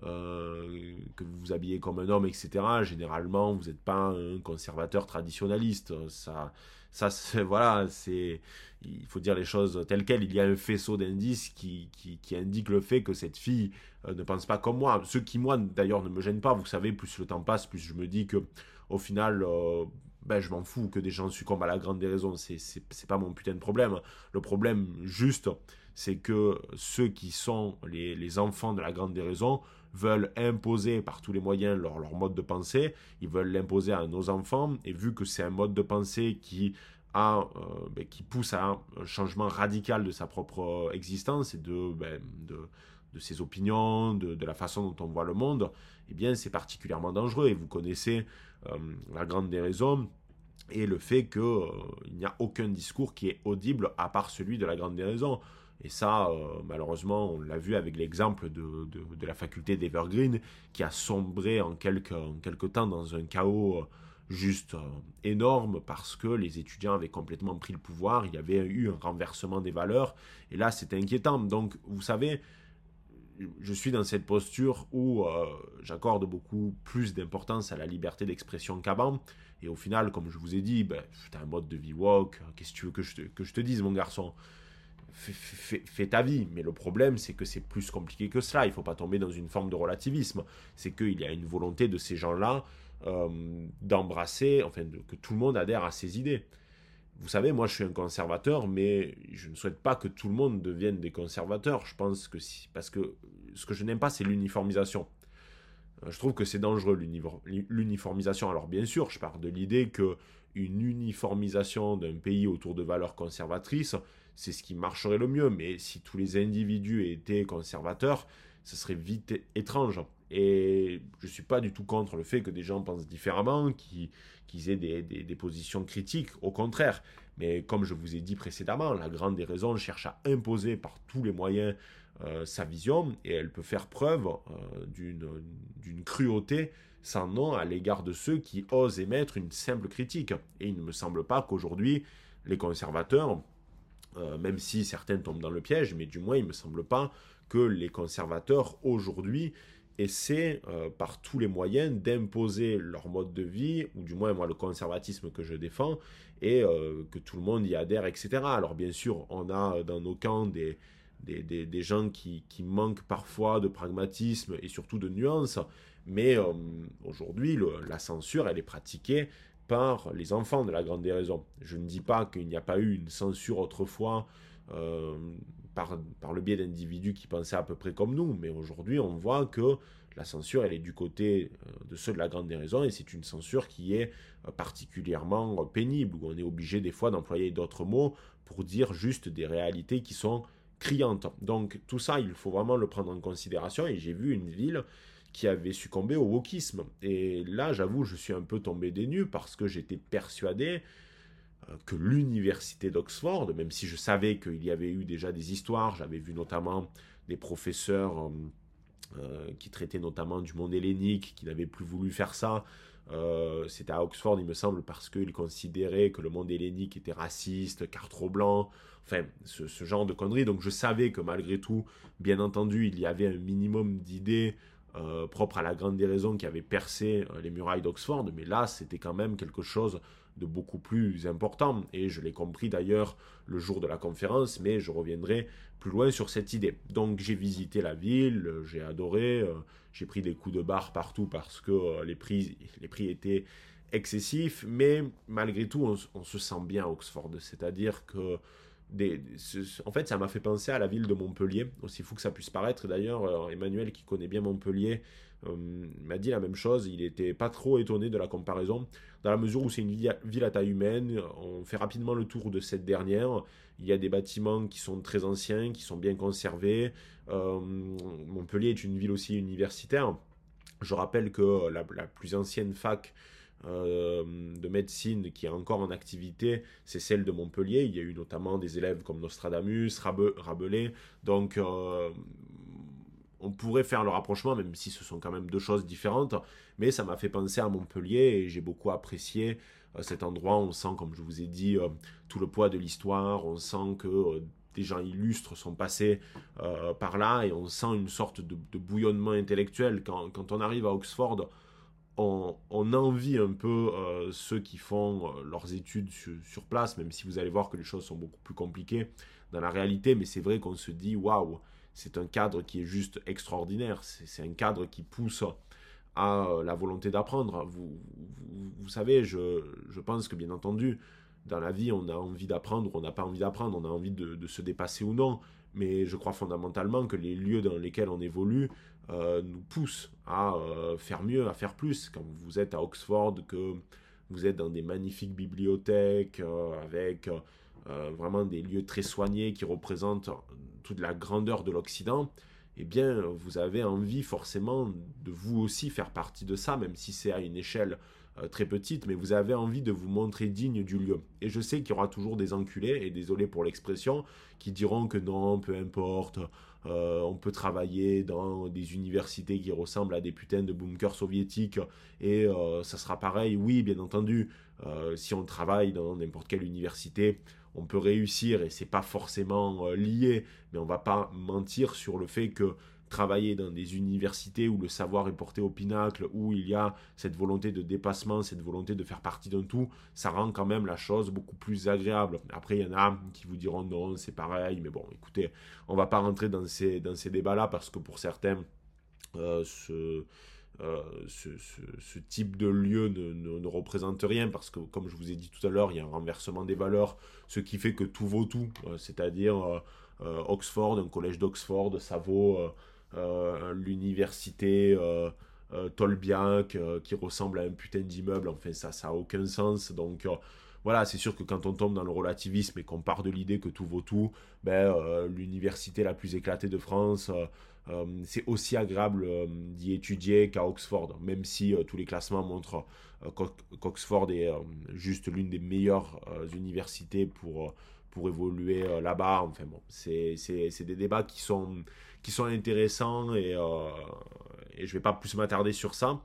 euh, que vous vous habillez comme un homme, etc. Généralement, vous n'êtes pas un conservateur traditionnaliste. Ça, ça <laughs> voilà, c'est, il faut dire les choses telles quelles. Il y a un faisceau d'indices qui, qui, indique le fait que cette fille euh, ne pense pas comme moi. Ce qui, moi, d'ailleurs, ne me gêne pas. Vous savez, plus le temps passe, plus je me dis que, au final, euh, ben, je m'en fous que des gens succombent à la grande déraison. C'est, pas mon putain de problème. Le problème, juste, c'est que ceux qui sont les, les enfants de la grande déraison veulent imposer par tous les moyens leur, leur mode de pensée, ils veulent l'imposer à nos enfants, et vu que c'est un mode de pensée qui a, euh, ben, qui pousse à un changement radical de sa propre existence et de, ben, de, de, ses opinions, de, de, la façon dont on voit le monde, eh bien c'est particulièrement dangereux. Et vous connaissez euh, la grande des raisons et le fait qu'il euh, n'y a aucun discours qui est audible à part celui de la grande déraison. Et ça, euh, malheureusement, on l'a vu avec l'exemple de, la faculté d'Evergreen, qui a sombré en quelques, temps dans un chaos juste énorme parce que les étudiants avaient complètement pris le pouvoir, il y avait eu un renversement des valeurs, et là, c'était inquiétant. Donc, vous savez, je suis dans cette posture où j'accorde beaucoup plus d'importance à la liberté d'expression qu'avant. Et au final, comme je vous ai dit, ben, as un mode de vie woke, qu'est-ce que tu veux que je, que je te dise, mon garçon? Fais, ta vie. Mais le problème, c'est que c'est plus compliqué que cela. Il ne faut pas tomber dans une forme de relativisme. C'est qu'il y a une volonté de ces gens-là euh, d'embrasser, enfin, que tout le monde adhère à ces idées. Vous savez, moi je suis un conservateur, mais je ne souhaite pas que tout le monde devienne des conservateurs. Je pense que si. Parce que ce que je n'aime pas, c'est l'uniformisation. Je trouve que c'est dangereux l'uniformisation. Alors bien sûr, je pars de l'idée que une uniformisation d'un pays autour de valeurs conservatrices, c'est ce qui marcherait le mieux. Mais si tous les individus étaient conservateurs, ce serait vite étrange. Et je ne suis pas du tout contre le fait que des gens pensent différemment, qu'ils aient des, positions critiques, au contraire. Mais comme je vous ai dit précédemment, la grande des raisons cherche à imposer par tous les moyens euh, sa vision, et elle peut faire preuve euh, d'une cruauté sans nom à l'égard de ceux qui osent émettre une simple critique. Et il ne me semble pas qu'aujourd'hui, les conservateurs euh, même si certains tombent dans le piège, mais du moins il ne me semble pas que les conservateurs aujourd'hui essaient euh, par tous les moyens d'imposer leur mode de vie, ou du moins moi le conservatisme que je défends, et euh, que tout le monde y adhère, etc. Alors bien sûr, on a dans nos camps des, des, gens qui, qui, manquent parfois de pragmatisme et surtout de nuance, mais aujourd'hui la censure, elle est pratiquée par les enfants de la grande déraison. Je ne dis pas qu'il n'y a pas eu une censure autrefois euh, par, le biais d'individus qui pensaient à peu près comme nous, mais aujourd'hui on voit que la censure elle est du côté euh, de ceux de la grande déraison et c'est une censure qui est euh, particulièrement pénible, où on est obligé des fois d'employer d'autres mots pour dire juste des réalités qui sont criantes. Donc tout ça, il faut vraiment le prendre en considération et j'ai vu une ville qui avait succombé au wokisme. Et là, j'avoue, je suis un peu tombé des nues parce que j'étais persuadé euh, que l'université d'Oxford, même si je savais qu'il y avait eu déjà des histoires, j'avais vu notamment des professeurs euh, euh, qui traitaient notamment du monde hellénique, qui n'avaient plus voulu faire ça. C'était à Oxford, il me semble, parce qu'ils considéraient que le monde hellénique était raciste, car trop blanc, enfin, ce, genre de conneries. Donc je savais que malgré tout, bien entendu, il y avait un minimum d'idées euh, propre à la grande déraison qui avait percé euh, les murailles d'Oxford, mais là c'était quand même quelque chose beaucoup plus important, et je l'ai compris d'ailleurs le jour de la conférence, mais je reviendrai plus loin sur cette idée. Donc j'ai visité la ville, j'ai adoré, euh, j'ai pris des coups de barre partout parce que les, prix, les prix étaient excessifs, mais malgré tout on, se sent bien à Oxford, c'est-à-dire que en fait, ça m'a fait penser à la ville de Montpellier, aussi fou que ça puisse paraître. D'ailleurs, euh, Emmanuel, qui connaît bien Montpellier, euh, m'a dit la même chose. Il n'était pas trop étonné de la comparaison, dans la mesure où c'est une ville à taille humaine. On fait rapidement le tour de cette dernière. Il y a des bâtiments qui sont très anciens, qui sont bien conservés. Euh, Montpellier est une ville aussi universitaire. Je rappelle que la plus ancienne fac euh, de médecine qui est encore en activité, c'est celle de Montpellier. Il y a eu notamment des élèves comme Nostradamus, Rabelais. Donc, euh, on pourrait faire le rapprochement, même si ce sont quand même deux choses différentes. Mais ça m'a fait penser à Montpellier et j'ai beaucoup apprécié euh, cet endroit. On sent, comme je vous ai dit, tout le poids de l'histoire. On sent que des gens illustres sont passés par là et on sent une sorte de, bouillonnement intellectuel. Quand, on arrive à Oxford, on, envie un peu euh, ceux qui font euh, leurs études sur, place, même si vous allez voir que les choses sont beaucoup plus compliquées dans la réalité, mais c'est vrai qu'on se dit waouh, c'est un cadre qui est juste extraordinaire, c'est un cadre qui pousse à euh, la volonté d'apprendre. Vous, vous, savez, je, pense que bien entendu, dans la vie, on a envie d'apprendre ou on n'a pas envie d'apprendre, on a envie de, se dépasser ou non, mais je crois fondamentalement que les lieux dans lesquels on évolue euh, nous poussent à euh, faire mieux, à faire plus. Quand vous êtes à Oxford, que vous êtes dans des magnifiques bibliothèques avec vraiment des lieux très soignés qui représentent toute la grandeur de l'Occident, eh bien, vous avez envie forcément de vous aussi faire partie de ça, même si c'est à une échelle euh, très petite, mais vous avez envie de vous montrer digne du lieu. Et je sais qu'il y aura toujours des enculés, et désolé pour l'expression, qui diront que non, peu importe, euh, on peut travailler dans des universités qui ressemblent à des putains de bunkers soviétiques, et euh, ça sera pareil. Oui, bien entendu, si on travaille dans n'importe quelle université, on peut réussir, et c'est pas forcément lié, mais on va pas mentir sur le fait que travailler dans des universités où le savoir est porté au pinacle, où il y a cette volonté de dépassement, cette volonté de faire partie d'un tout, ça rend quand même la chose beaucoup plus agréable. Après, il y en a qui vous diront non, c'est pareil, mais bon, écoutez, on va pas rentrer dans ces, débats-là parce que pour certains, euh, euh, ce, type de lieu ne, représente rien parce que, comme je vous ai dit tout à l'heure, il y a un renversement des valeurs, ce qui fait que tout vaut tout. Euh, c'est-à-dire Oxford, un collège d'Oxford, ça vaut euh, l'université euh, euh, Tolbiac qui ressemble à un putain d'immeuble. Enfin, ça, ça a aucun sens. Donc voilà, c'est sûr que quand on tombe dans le relativisme et qu'on part de l'idée que tout vaut tout, ben, l'université la plus éclatée de France, c'est aussi agréable d'y étudier qu'à Oxford, même si tous les classements montrent qu'Oxford est juste l'une des meilleures universités pour, pour évoluer là-bas. Enfin bon, c'est des débats qui sont qui sont intéressants et, euh, je vais pas plus m'attarder sur ça.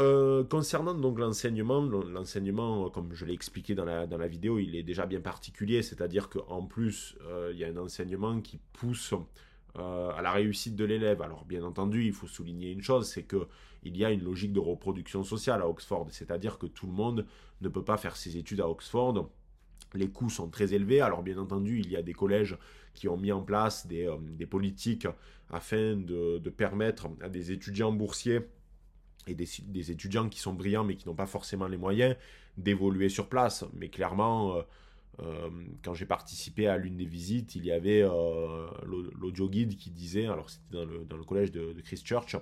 Euh, concernant donc l'enseignement, l'enseignement, comme je l'ai expliqué dans la, dans la vidéo, il est déjà bien particulier, c'est-à-dire qu'en plus, euh, il y a un enseignement qui pousse à la réussite de l'élève. Alors bien entendu, il faut souligner une chose, c'est que il y a une logique de reproduction sociale à Oxford, c'est-à-dire que tout le monde ne peut pas faire ses études à Oxford. Les coûts sont très élevés, alors bien entendu, il y a des collèges qui ont mis en place des, euh, politiques afin de, permettre à des étudiants boursiers et des, étudiants qui sont brillants mais qui n'ont pas forcément les moyens d'évoluer sur place. Mais clairement, euh, euh, quand j'ai participé à l'une des visites, il y avait l'audio guide qui disait, alors c'était dans le, collège de, Christchurch,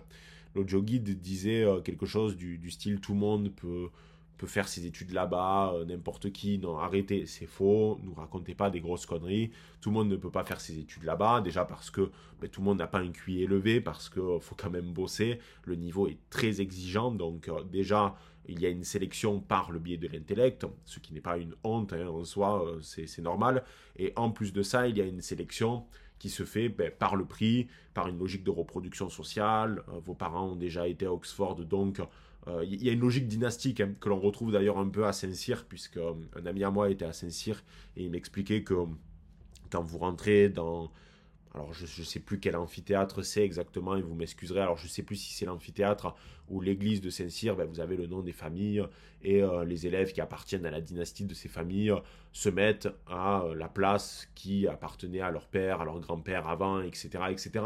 l'audio guide disait quelque chose du, style tout le monde peut peut faire ses études là-bas, euh, n'importe qui. Non, arrêtez, c'est faux, nous racontez pas des grosses conneries. Tout le monde ne peut pas faire ses études là-bas, déjà parce que ben, tout le monde n'a pas un QI élevé, parce qu'il euh, faut quand même bosser. Le niveau est très exigeant, donc euh, déjà, il y a une sélection par le biais de l'intellect, ce qui n'est pas une honte hein, en soi, c'est normal. Et en plus de ça, il y a une sélection qui se fait ben, par le prix, par une logique de reproduction sociale. vos parents ont déjà été à Oxford, donc il euh, y a une logique dynastique hein, que l'on retrouve d'ailleurs un peu à Saint-Cyr, puisque euh, un ami à moi était à Saint-Cyr et il m'expliquait que euh, quand vous rentrez dans alors je ne sais plus quel amphithéâtre c'est exactement, et vous m'excuserez, alors je ne sais plus si c'est l'amphithéâtre ou l'église de Saint-Cyr, ben, vous avez le nom des familles, et euh, les élèves qui appartiennent à la dynastie de ces familles se mettent à euh, la place qui appartenait à leur père, à leur grand-père avant, etc., etc.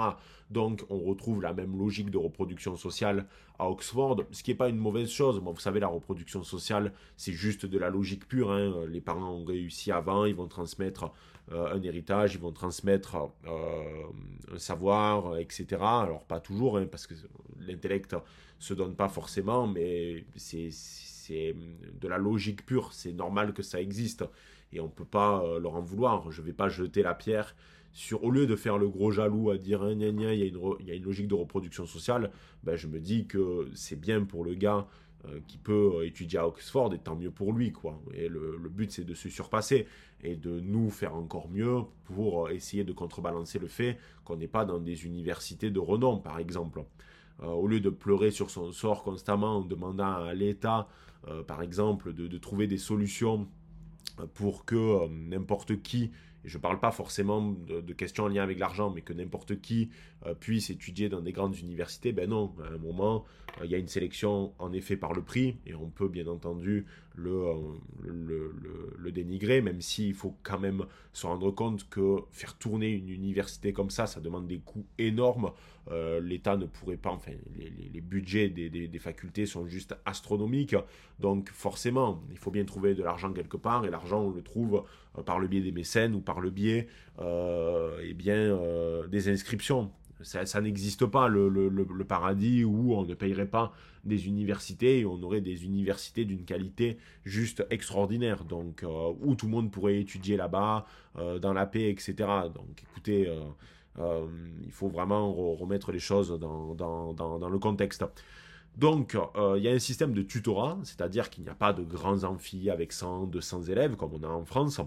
Donc on retrouve la même logique de reproduction sociale à Oxford, ce qui n'est pas une mauvaise chose. Moi, vous savez, la reproduction sociale, c'est juste de la logique pure. Hein. Les parents ont réussi avant, ils vont transmettre euh, un héritage, ils vont transmettre euh, un savoir, etc. Alors pas toujours, hein, parce que l'intellect se donne pas forcément, mais c'est de la logique pure. C'est normal que ça existe et on peut pas euh, leur en vouloir. Je vais pas jeter la pierre sur, au lieu de faire le gros jaloux à dire hein, il, y y a une logique de reproduction sociale, ben, je me dis que c'est bien pour le gars euh, qui peut euh, étudier à Oxford, et tant mieux pour lui, quoi. Et le, but, c'est de se surpasser et de nous faire encore mieux pour essayer de contrebalancer le fait qu'on n'est pas dans des universités de renom, par exemple. Au lieu de pleurer sur son sort constamment en demandant à l'État, par exemple, de, trouver des solutions pour que n'importe qui je ne parle pas forcément de, questions en lien avec l'argent, mais que n'importe qui euh, puisse étudier dans des grandes universités, ben non, à un moment, euh, il y a une sélection en effet par le prix, et on peut bien entendu euh, le, le, dénigrer, même s'il faut quand même se rendre compte que faire tourner une université comme ça, ça demande des coûts énormes. L'État ne pourrait pas, enfin, les, budgets des, facultés sont juste astronomiques, donc forcément, il faut bien trouver de l'argent quelque part, et l'argent, on le trouve par le biais des mécènes ou par le biais euh, eh bien, euh, des inscriptions. Ça, n'existe pas le, paradis où on ne payerait pas des universités et on aurait des universités d'une qualité juste extraordinaire. Donc, euh, où tout le monde pourrait étudier là-bas, dans la paix, etc. Donc, écoutez, il faut vraiment remettre les choses dans, le contexte. Donc, il y a un système de tutorat, c'est-à-dire qu'il n'y a pas de grands amphis avec 100, 200 élèves comme on a en France.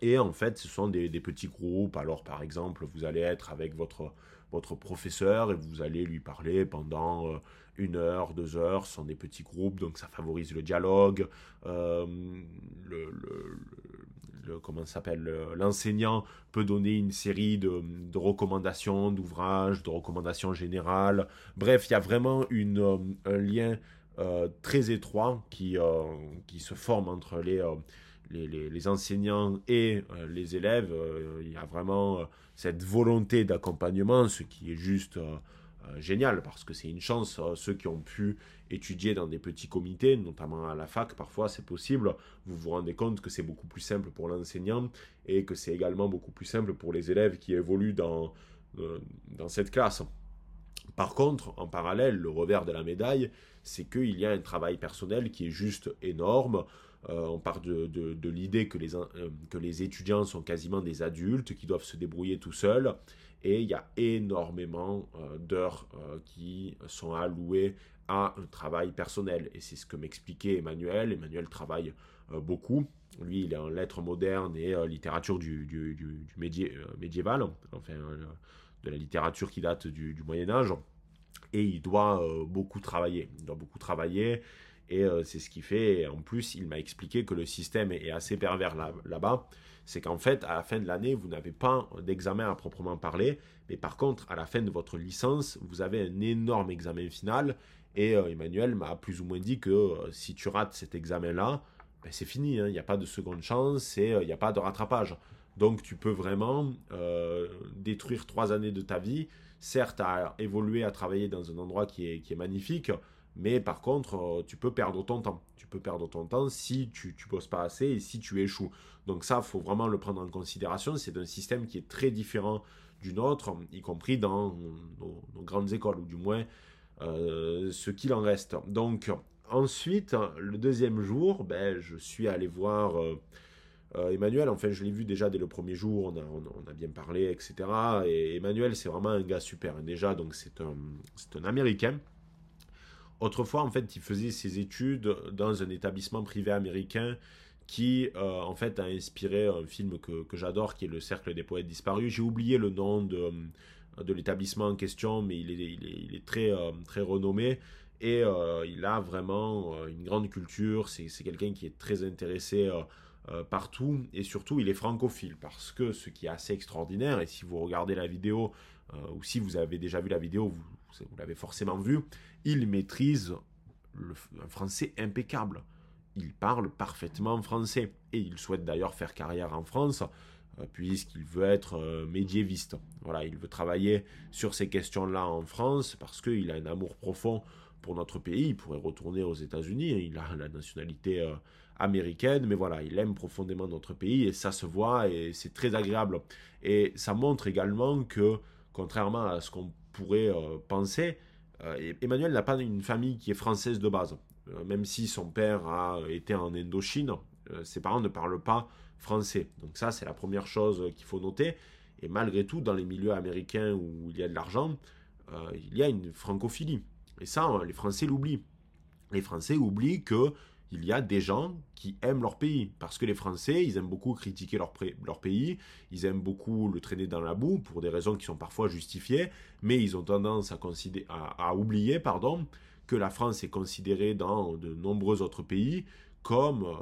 Et en fait, ce sont des, petits groupes. Alors, par exemple, vous allez être avec votre, professeur et vous allez lui parler pendant euh, une heure, deux heures. Ce sont des petits groupes, donc ça favorise le dialogue. Euh, comment s'appelle L'enseignant peut donner une série de, recommandations, d'ouvrages, de recommandations générales. Bref, il y a vraiment une, euh, un lien très étroit qui, qui se forme entre les les, enseignants et euh, les élèves, euh, il y a vraiment euh, cette volonté d'accompagnement, ce qui est juste génial parce que c'est une chance. ceux qui ont pu étudier dans des petits comités, notamment à la fac, parfois c'est possible. Vous vous rendez compte que c'est beaucoup plus simple pour l'enseignant et que c'est également beaucoup plus simple pour les élèves qui évoluent dans, dans cette classe. Par contre, en parallèle, le revers de la médaille, c'est qu'il y a un travail personnel qui est juste énorme. Euh, on part de, l'idée que les, euh, que les étudiants sont quasiment des adultes qui doivent se débrouiller tout seuls. Et il y a énormément euh, d'heures qui sont allouées à un travail personnel. Et c'est ce que m'expliquait Emmanuel. Emmanuel travaille beaucoup. Lui, il est en lettres modernes et littérature du, du, médiéval, enfin de la littérature qui date du, Moyen Âge. Et il doit beaucoup travailler. Il doit beaucoup travailler. Et euh, c'est ce qui fait, en plus, il m'a expliqué que le système est assez pervers là-bas. c'est qu'en fait, à la fin de l'année, vous n'avez pas d'examen à proprement parler, mais par contre, à la fin de votre licence, vous avez un énorme examen final. Et euh, Emmanuel m'a plus ou moins dit que euh, si tu rates cet examen-là, ben, c'est fini, hein. il n'y a pas de seconde chance et il n'y a pas de rattrapage. Donc tu peux vraiment détruire trois années de ta vie, certes à évoluer, à travailler dans un endroit qui est, qui est magnifique, mais par contre, euh, tu peux perdre ton temps. Tu peux perdre ton temps si tu ne bosses pas assez et si tu échoues. Donc ça, faut vraiment le prendre en considération. C'est un système qui est très différent du nôtre, y compris dans nos, grandes écoles, ou du moins euh, ce qu'il en reste. Donc ensuite, le deuxième jour, ben, je suis allé voir euh, Emmanuel. Enfin, je l'ai vu déjà dès le premier jour, on a, on a bien parlé, etc. Et Emmanuel, c'est vraiment un gars super. Déjà, donc c'est un, un Américain. Autrefois, en fait, il faisait ses études dans un établissement privé américain qui, euh, en fait, a inspiré un film que, j'adore, qui est Le Cercle des Poètes Disparus. J'ai oublié le nom de, de l'établissement en question, mais il est, très, euh, très renommé. Et euh, il a vraiment une grande culture. C'est quelqu'un qui est très intéressé partout et surtout il est francophile parce que ce qui est assez extraordinaire et si vous regardez la vidéo ou si vous avez déjà vu la vidéo, vous, vous l'avez forcément vu, il maîtrise le, un français impeccable. Il parle parfaitement français et il souhaite d'ailleurs faire carrière en France euh, puisqu'il veut être euh, médiéviste. Voilà, il veut travailler sur ces questions-là en France parce qu'il a un amour profond pour notre pays. Il pourrait retourner aux États-Unis, hein. il a la nationalité euh, américaine, mais voilà, il aime profondément notre pays et ça se voit et c'est très agréable. Et ça montre également que, contrairement à ce qu'on pourrait penser, Emmanuel n'a pas une famille qui est française de base. même si son père a été en Indochine, ses parents ne parlent pas français. Donc ça, c'est la première chose qu'il faut noter. Et malgré tout, dans les milieux américains où il y a de l'argent, euh, il y a une francophilie. Et ça, les Français l'oublient. Les Français oublient que il y a des gens qui aiment leur pays. Parce que les Français, ils aiment beaucoup critiquer leur, pays, ils aiment beaucoup le traîner dans la boue, pour des raisons qui sont parfois justifiées, mais ils ont tendance à, oublier pardon, que la France est considérée dans de nombreux autres pays comme euh,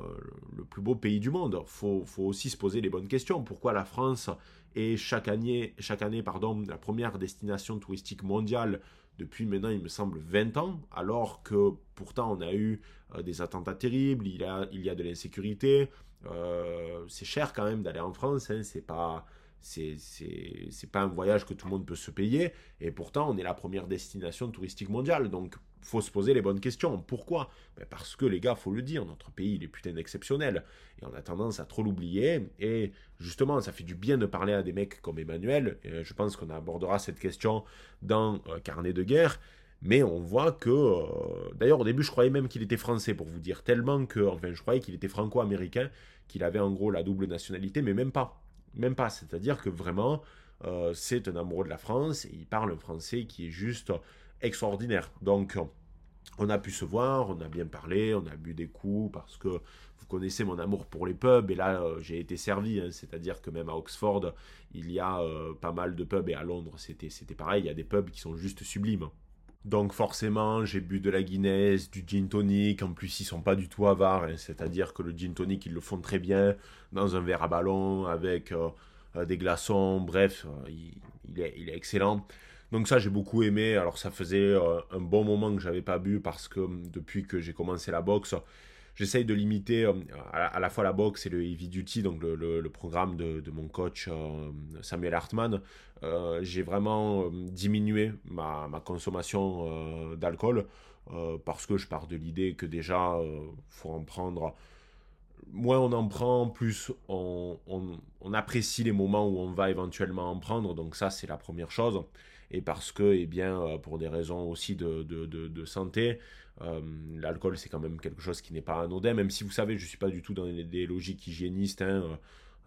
le plus beau pays du monde. Il faut, aussi se poser les bonnes questions. Pourquoi la France est chaque année, chaque année pardon, la première destination touristique mondiale depuis maintenant, il me semble, 20 ans, alors que pourtant on a eu des attentats terribles, il y a, de l'insécurité. Euh, c'est cher quand même d'aller en France, hein, c'est pas un voyage que tout le monde peut se payer, et pourtant on est la première destination touristique mondiale, donc faut se poser les bonnes questions. Pourquoi? Ben Parce que les gars, faut le dire, notre pays il est putain exceptionnel, et on a tendance à trop l'oublier, et justement ça fait du bien de parler à des mecs comme Emmanuel, et je pense qu'on abordera cette question dans euh, Carnet de guerre, mais on voit que, euh, d'ailleurs au début je croyais même qu'il était français pour vous dire, tellement que, enfin je croyais qu'il était franco-américain, qu'il avait en gros la double nationalité, mais même pas. Même pas. C'est-à-dire que vraiment, euh, c'est un amoureux de la France et il parle un français qui est juste extraordinaire. Donc, on a pu se voir, on a bien parlé, on a bu des coups parce que vous connaissez mon amour pour les pubs et là euh, j'ai été servi, hein. c'est-à-dire que même à Oxford il y a pas mal de pubs et à Londres c'était pareil, il y a des pubs qui sont juste sublimes. Donc forcément, j'ai bu de la Guinness, du gin tonic. En plus, ils sont pas du tout avares. Hein. C'est-à-dire que le gin tonic, ils le font très bien dans un verre à ballon avec euh, euh, des glaçons. Bref, euh, il, est, il, est, excellent. Donc ça, j'ai beaucoup aimé. Alors ça faisait un bon moment que j'avais pas bu parce que depuis que j'ai commencé la boxe, j'essaye de limiter euh, à, la fois la boxe et le heavy duty, donc le, programme de, mon coach euh, Samuel Hartmann. Euh, j'ai vraiment diminué ma, consommation d'alcool parce que je pars de l'idée que déjà, faut en prendre moins on en prend, plus on, apprécie les moments où on va éventuellement en prendre. Donc ça, c'est la première chose. Et parce que, eh bien, pour des raisons aussi de santé, euh, l'alcool, c'est quand même quelque chose qui n'est pas anodin, même si vous savez, je ne suis pas du tout dans des logiques hygiénistes. Hein,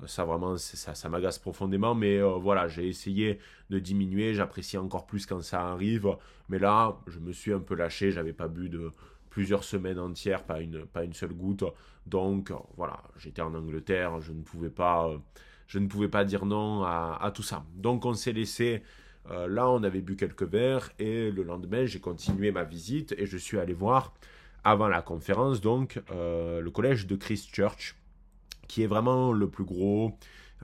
euh, ça vraiment, ça, m'agace profondément, mais euh, voilà, j'ai essayé de diminuer, j'apprécie encore plus quand ça arrive, mais là, je me suis un peu lâché, j'avais pas bu de plusieurs semaines entières, pas une, pas une seule goutte, donc voilà, j'étais en Angleterre, je ne pouvais pas, je ne pouvais pas dire non à, à tout ça. Donc on s'est laissé euh, là, on avait bu quelques verres et le lendemain, j'ai continué ma visite et je suis allé voir, avant la conférence, donc, euh, le collège de Christchurch, qui est vraiment le plus gros.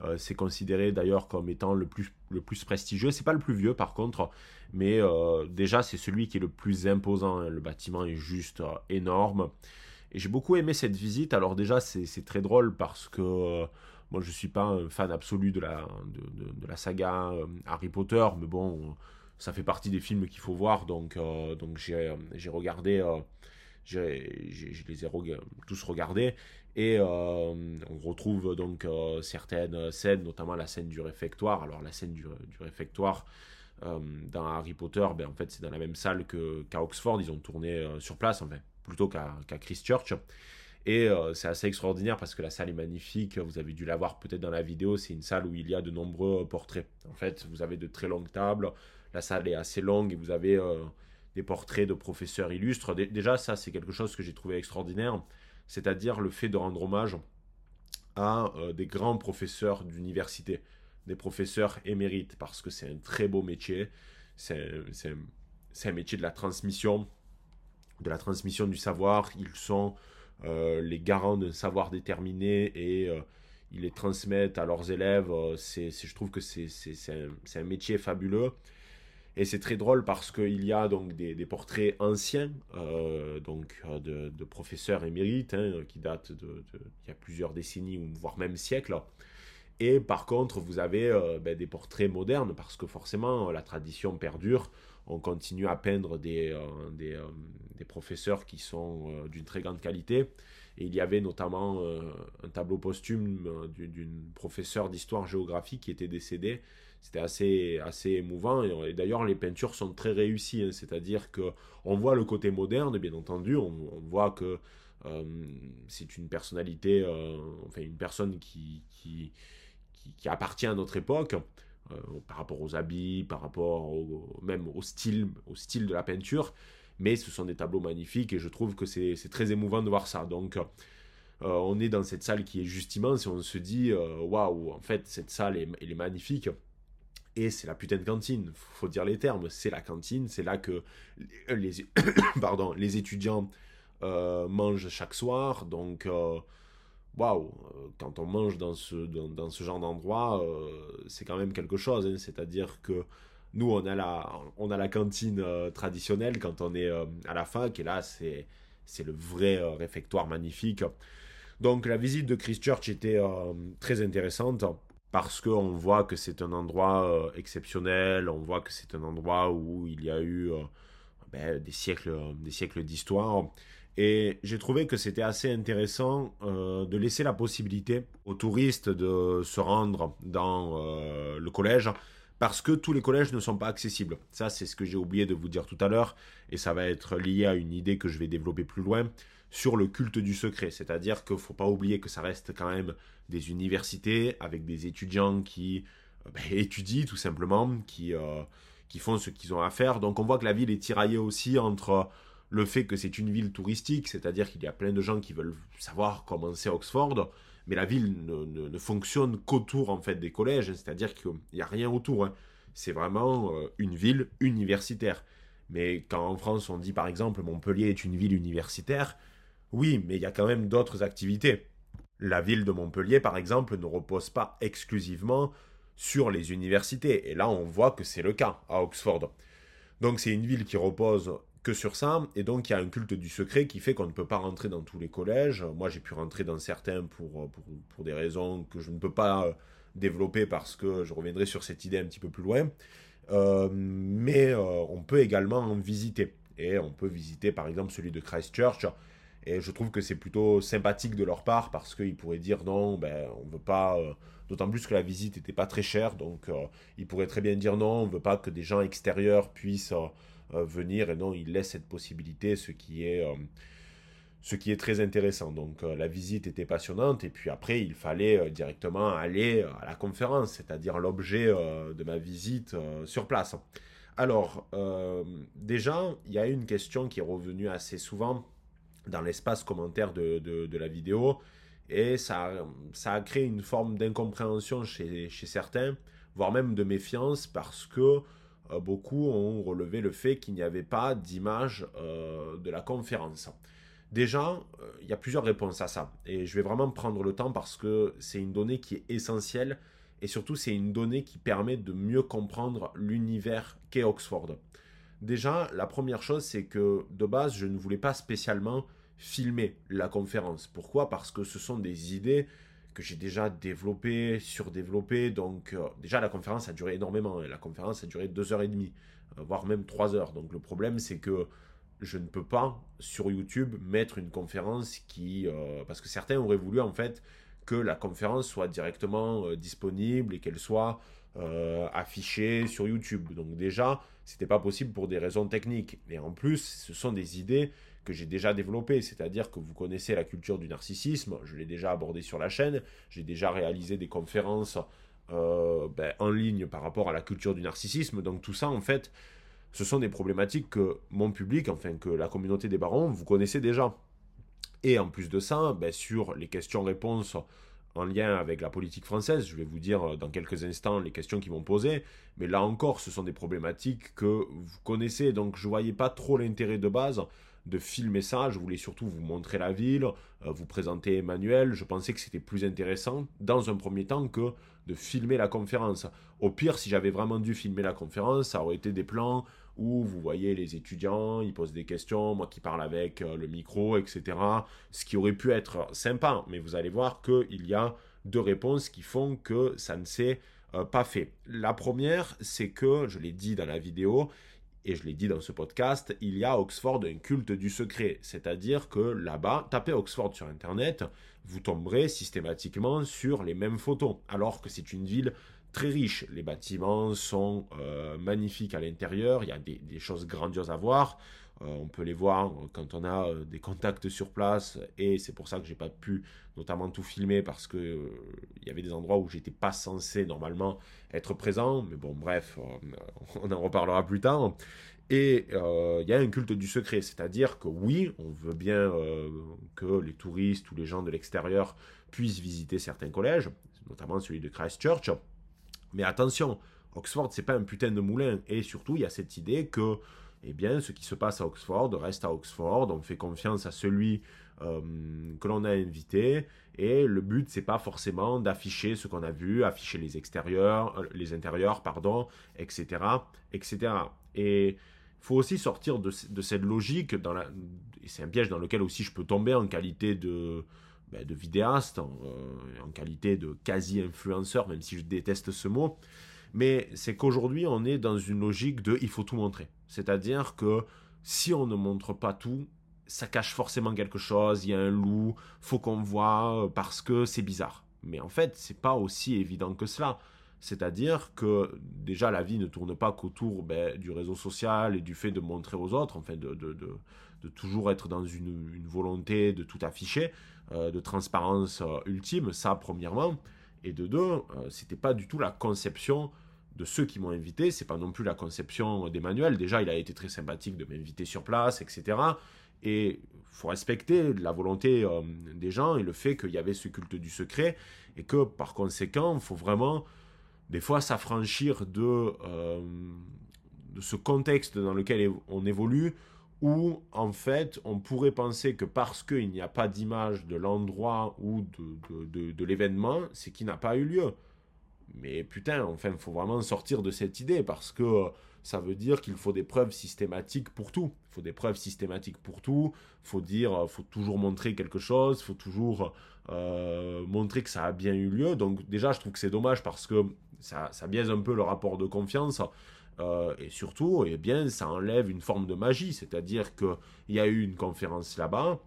Euh, c'est considéré d'ailleurs comme étant le plus, le plus prestigieux. C'est pas le plus vieux par contre, mais déjà c'est celui qui est le plus imposant. Le bâtiment est juste énorme. Et j'ai beaucoup aimé cette visite. Alors déjà c'est très drôle parce que moi, je ne suis pas un fan absolu de la, de, la saga euh, Harry Potter, mais bon, ça fait partie des films qu'il faut voir, donc, euh, donc j'ai, regardé, euh, je les ai tous regardés, et on retrouve donc certaines scènes, notamment la scène du réfectoire. Alors la scène du, réfectoire dans Harry Potter, ben, en fait c'est dans la même salle qu'à Oxford, ils ont tourné sur place, enfin, plutôt qu'à Christchurch. Et euh, c'est assez extraordinaire parce que la salle est magnifique. Vous avez dû la voir peut-être dans la vidéo. C'est une salle où il y a de nombreux portraits. En fait, vous avez de très longues tables. La salle est assez longue et vous avez euh, des portraits de professeurs illustres. déjà, ça, c'est quelque chose que j'ai trouvé extraordinaire. C'est-à-dire le fait de rendre hommage à euh, des grands professeurs d'université, des professeurs émérites, parce que c'est un très beau métier. C'est un métier de la transmission, de la transmission du savoir. Ils sont les garants d'un savoir déterminé et ils les transmettent à leurs élèves. c'est, je trouve que c'est, un, métier fabuleux. Et c'est très drôle parce qu'il y a donc des, portraits anciens, euh, donc euh, de, professeurs émérites, hein, qui datent de, y a plusieurs décennies ou voire même siècles. Et par contre, vous avez euh, ben, des portraits modernes parce que forcément la tradition perdure. On continue à peindre des, des, des professeurs qui sont d'une très grande qualité. Et il y avait notamment un tableau posthume d'une professeure d'histoire-géographie qui était décédée c'était assez, assez émouvant. Et, d'ailleurs, les peintures sont très réussies. Hein. C'est-à-dire que on voit le côté moderne, bien entendu. On, voit que euh, c'est une personnalité, euh, enfin une personne qui, qui, appartient à notre époque. Euh, par rapport aux habits, par rapport même au style, au style de la peinture. Mais ce sont des tableaux magnifiques et je trouve que c'est très émouvant de voir ça. Donc, on est dans cette salle qui est juste immense et on se dit waouh, en fait, cette salle elle est magnifique et c'est la putain de cantine, faut dire les termes, c'est la cantine, c'est là que les, <coughs> étudiants euh, mangent chaque soir, donc euh, waouh, quand on mange dans ce, dans, ce genre d'endroit, euh, c'est quand même quelque chose, hein. c'est-à-dire que nous on a la, on a la cantine traditionnelle quand on est à la fac, et là c'est, le vrai réfectoire magnifique. Donc la visite de Christchurch était très intéressante parce qu'on voit que c'est un endroit euh, exceptionnel, on voit que c'est un endroit où il y a eu euh, ben, des siècles, des siècles d'histoire. Et j'ai trouvé que c'était assez intéressant euh, de laisser la possibilité aux touristes de se rendre dans le collège parce que tous les collèges ne sont pas accessibles. Ça, c'est ce que j'ai oublié de vous dire tout à l'heure et ça va être lié à une idée que je vais développer plus loin sur le culte du secret. C'est-à-dire qu'il ne faut pas oublier que ça reste quand même des universités avec des étudiants qui euh, ben, <laughs> étudient tout simplement, qui, euh, qui font ce qu'ils ont à faire. Donc on voit que la ville est tiraillée aussi entre le fait que c'est une ville touristique, c'est-à-dire qu'il y a plein de gens qui veulent savoir comment c'est Oxford, mais la ville ne, fonctionne qu'autour en fait des collèges, c'est-à-dire qu'il n'y a rien autour. Hein. C'est vraiment euh, une ville universitaire. Mais quand en France on dit par exemple Montpellier est une ville universitaire, oui, mais il y a quand même d'autres activités. La ville de Montpellier, par exemple, ne repose pas exclusivement sur les universités. Et là, on voit que c'est le cas à Oxford. Donc c'est une ville qui repose que sur ça, et donc il y a un culte du secret qui fait qu'on ne peut pas rentrer dans tous les collèges. Moi, j'ai pu rentrer dans certains pour, pour, des raisons que je ne peux pas euh, développer parce que je reviendrai sur cette idée un petit peu plus loin. Euh, mais euh, on peut également en visiter. Et on peut visiter par exemple celui de Christchurch, et je trouve que c'est plutôt sympathique de leur part parce qu'ils pourraient dire non, ben, on veut pas. Euh, d'autant plus que la visite n'était pas très chère, donc euh, ils pourraient très bien dire non, on veut pas que des gens extérieurs puissent euh, venir, et non, ils laissent cette possibilité, ce qui est, ce qui est très intéressant. Donc la visite était passionnante, et puis après, il fallait directement aller à la conférence, c'est-à-dire l'objet de ma visite sur place. Alors, déjà, il y a une question qui est revenue assez souvent dans l'espace commentaire de, de, la vidéo. Et ça, ça a créé une forme d'incompréhension chez, chez, certains, voire même de méfiance, parce que euh, beaucoup ont relevé le fait qu'il n'y avait pas d'image euh, de la conférence. Déjà, euh, il y a plusieurs réponses à ça. Et je vais vraiment prendre le temps parce que c'est une donnée qui est essentielle. Et surtout, c'est une donnée qui permet de mieux comprendre l'univers qu'est Oxford. Déjà, la première chose, c'est que de base, je ne voulais pas spécialement filmer la conférence. Pourquoi? Parce que ce sont des idées que j'ai déjà développées, surdéveloppées. Donc, euh, déjà, la conférence a duré énormément. La conférence a duré deux heures et demie, euh, voire même trois heures. Donc, le problème, c'est que je ne peux pas, sur YouTube, mettre une conférence qui... Euh, parce que certains auraient voulu, en fait, que la conférence soit directement disponible et qu'elle soit affichée sur YouTube. Donc, déjà, c'était pas possible pour des raisons techniques. Et en plus, ce sont des idées que j'ai déjà développées, c'est-à-dire que vous connaissez la culture du narcissisme, je l'ai déjà abordé sur la chaîne, j'ai déjà réalisé des conférences euh, ben, en ligne par rapport à la culture du narcissisme, donc tout ça en fait, ce sont des problématiques que mon public, enfin que la communauté des barons, vous connaissez déjà. Et en plus de ça, ben, sur les questions-réponses en lien avec la politique française. Je vais vous dire euh, dans quelques instants les questions qui m'ont posées. Mais là encore, ce sont des problématiques que vous connaissez. Donc je ne voyais pas trop l'intérêt de base de filmer ça. Je voulais surtout vous montrer la ville, euh, vous présenter Emmanuel. Je pensais que c'était plus intéressant dans un premier temps que de filmer la conférence. Au pire, si j'avais vraiment dû filmer la conférence, ça aurait été des plans où vous voyez les étudiants, ils posent des questions, moi qui parle avec euh, le micro, etc. Ce qui aurait pu être sympa, mais vous allez voir qu'il y a deux réponses qui font que ça ne s'est euh, pas fait. La première, c'est que, je l'ai dit dans la vidéo, et je l'ai dit dans ce podcast, il y a Oxford un culte du secret. C'est-à-dire que là-bas, tapez Oxford sur Internet, vous tomberez systématiquement sur les mêmes photos. Alors que c'est une ville très riche. Les bâtiments sont euh, magnifiques à l'intérieur, il y a des, choses grandioses à voir. Euh, on peut les voir quand on a euh, des contacts sur place et c'est pour ça que j'ai pas pu notamment tout filmer parce que il y avait des endroits où j'étais pas censé normalement être présent. Mais bon, bref, <laughs> on en reparlera plus tard. Et il y a un culte du secret, c'est-à-dire que oui, on veut bien que les touristes ou les gens de l'extérieur puissent visiter certains collèges, notamment celui de Christchurch. Mais attention, Oxford, c'est pas un putain de moulin. Et surtout, il y a cette idée que, eh bien, ce qui se passe à Oxford reste à Oxford. On fait confiance à celui euh, que l'on a invité. Et le but, c'est pas forcément d'afficher ce qu'on a vu, afficher les extérieurs, euh, les intérieurs, pardon, etc., etc. Et faut aussi sortir de, cette logique dans c'est un piège dans lequel aussi je peux tomber en qualité de ben, vidéaste, euh, en, qualité de quasi-influenceur, même si je déteste ce mot. Mais c'est qu'aujourd'hui, on est dans une logique de il faut tout montrer. C'est-à-dire que si on ne montre pas tout, ça cache forcément quelque chose, il y a un loup, faut qu'on voit euh, parce que c'est bizarre. Mais en fait, c'est pas aussi évident que cela. C'est-à-dire que déjà la vie ne tourne pas qu'autour ben, du réseau social et du fait de montrer aux autres, enfin de, de, de, toujours être dans une, une, volonté de tout afficher. Euh, de transparence euh, ultime, ça premièrement. Et de deux, euh, c'était pas du tout la conception de ceux qui m'ont invité, c'est pas non plus la conception d'Emmanuel. Déjà, il a été très sympathique de m'inviter sur place, etc. Et faut respecter la volonté des gens et le fait qu'il y avait ce culte du secret et que par conséquent, faut vraiment des fois s'affranchir de, de ce contexte dans lequel on évolue où en fait on pourrait penser que parce qu'il n'y a pas d'image de l'endroit ou de, de, l'événement, c'est qu'il n'a pas eu lieu. Mais putain, enfin, il faut vraiment sortir de cette idée parce que euh, ça veut dire qu'il faut des preuves systématiques pour tout. Il faut des preuves systématiques pour tout. Il faut dire, euh, faut toujours montrer quelque chose. Il faut toujours euh, montrer que ça a bien eu lieu. Donc déjà, je trouve que c'est dommage parce que ça, ça biaise un peu le rapport de confiance. Euh, et surtout, eh bien, ça enlève une forme de magie, c'est-à-dire qu'il y a eu une conférence là-bas.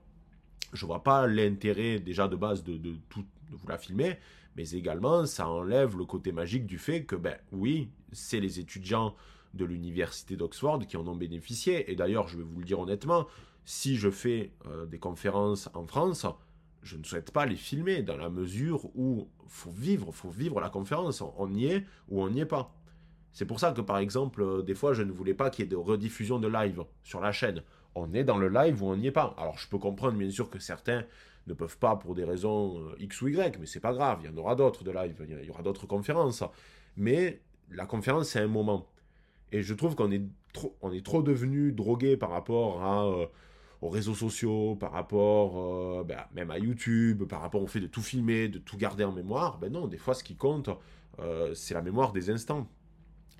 Je vois pas l'intérêt déjà de base de, tout, de vous la filmer, mais également ça enlève le côté magique du fait que, ben oui, c'est les étudiants de l'université d'Oxford qui en ont bénéficié. Et d'ailleurs, je vais vous le dire honnêtement, si je fais euh, des conférences en France, je ne souhaite pas les filmer dans la mesure où faut vivre, faut vivre la conférence. On y est ou on n'y est pas. C'est pour ça que par exemple, euh, des fois, je ne voulais pas qu'il y ait de rediffusion de live sur la chaîne. On est dans le live ou on n'y est pas. Alors je peux comprendre bien sûr que certains ne peuvent pas pour des raisons euh, X ou Y, mais c'est pas grave, il y en aura d'autres de live, il y aura d'autres conférences. Mais la conférence, c'est un moment. Et je trouve qu'on est trop, on est trop devenu drogué par rapport euh, aux réseaux sociaux, par rapport ben, même à YouTube, par rapport au fait de tout filmer, de tout garder en mémoire. Ben non, des fois, ce qui compte, c'est la mémoire des instants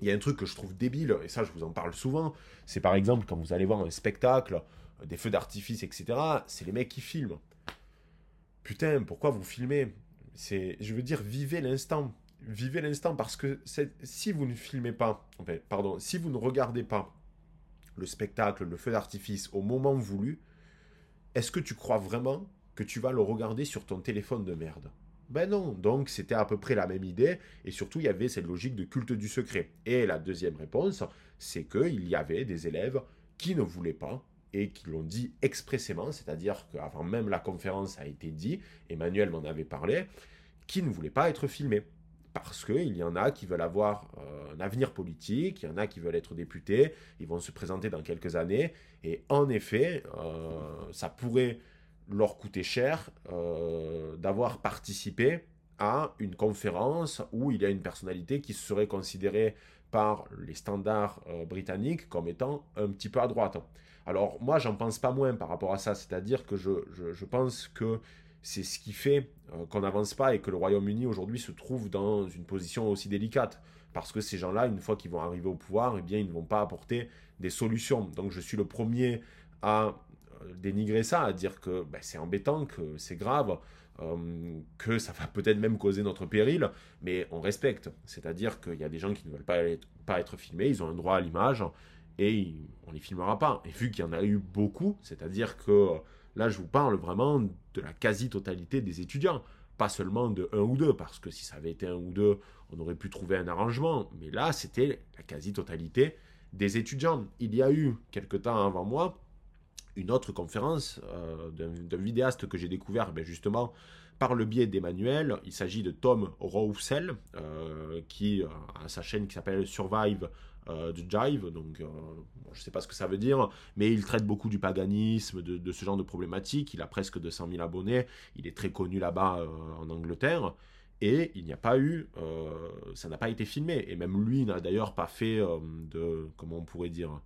il y a un truc que je trouve débile, et ça je vous en parle souvent, c'est par exemple quand vous allez voir un spectacle, euh, des feux d'artifice, etc., c'est les mecs qui filment. Putain, pourquoi vous filmez? C'est, Je veux dire, vivez l'instant. Vivez l'instant parce que si vous ne filmez pas, pardon, si vous ne regardez pas le spectacle, le feu d'artifice au moment voulu, est-ce que tu crois vraiment que tu vas le regarder sur ton téléphone de merde? Ben non, donc c'était à peu près la même idée, et surtout il y avait cette logique de culte du secret. Et la deuxième réponse, c'est qu'il y avait des élèves qui ne voulaient pas, et qui l'ont dit expressément, c'est-à-dire qu'avant même la conférence a été dit, Emmanuel m'en avait parlé, qui ne voulaient pas être filmés. Parce qu'il y en a qui veulent avoir euh, un avenir politique, il y en a qui veulent être députés, ils vont se présenter dans quelques années, et en effet, euh, ça pourrait leur coûtait cher euh, d'avoir participé à une conférence où il y a une personnalité qui serait considérée par les standards britanniques comme étant un petit peu à droite. Alors moi, j'en pense pas moins par rapport à ça, c'est-à-dire que je, pense que c'est ce qui fait euh, qu'on n'avance pas et que le Royaume-Uni aujourd'hui se trouve dans une position aussi délicate. Parce que ces gens-là, une fois qu'ils vont arriver au pouvoir, eh bien, ils ne vont pas apporter des solutions. Donc je suis le premier à euh, dénigrer ça, à dire que ben, c'est embêtant, que c'est grave, euh, que ça va peut-être même causer notre péril, mais on respecte. C'est-à-dire qu'il y a des gens qui ne veulent pas pas être filmés, ils ont un droit à l'image, et on les filmera pas. Et vu qu'il y en a eu beaucoup, c'est-à-dire que là je vous parle vraiment de la quasi-totalité des étudiants, pas seulement de un ou deux, parce que si ça avait été un ou deux, on aurait pu trouver un arrangement, mais là c'était la quasi-totalité des étudiants. Il y a eu, quelque temps avant moi, une autre conférence euh, d'un vidéaste que j'ai découvert ben, justement par le biais d'Emmanuel. Il s'agit de Tom Roussel, euh, qui euh, a sa chaîne qui s'appelle Survive de Jive. Donc, je ne sais pas ce que ça veut dire, mais il traite beaucoup du paganisme, de, ce genre de problématiques. Il a presque 200 000 abonnés. Il est très connu là-bas en Angleterre. Et il n'y a pas eu, ça n'a pas été filmé. Et même lui n'a d'ailleurs pas fait de, comment on pourrait dire,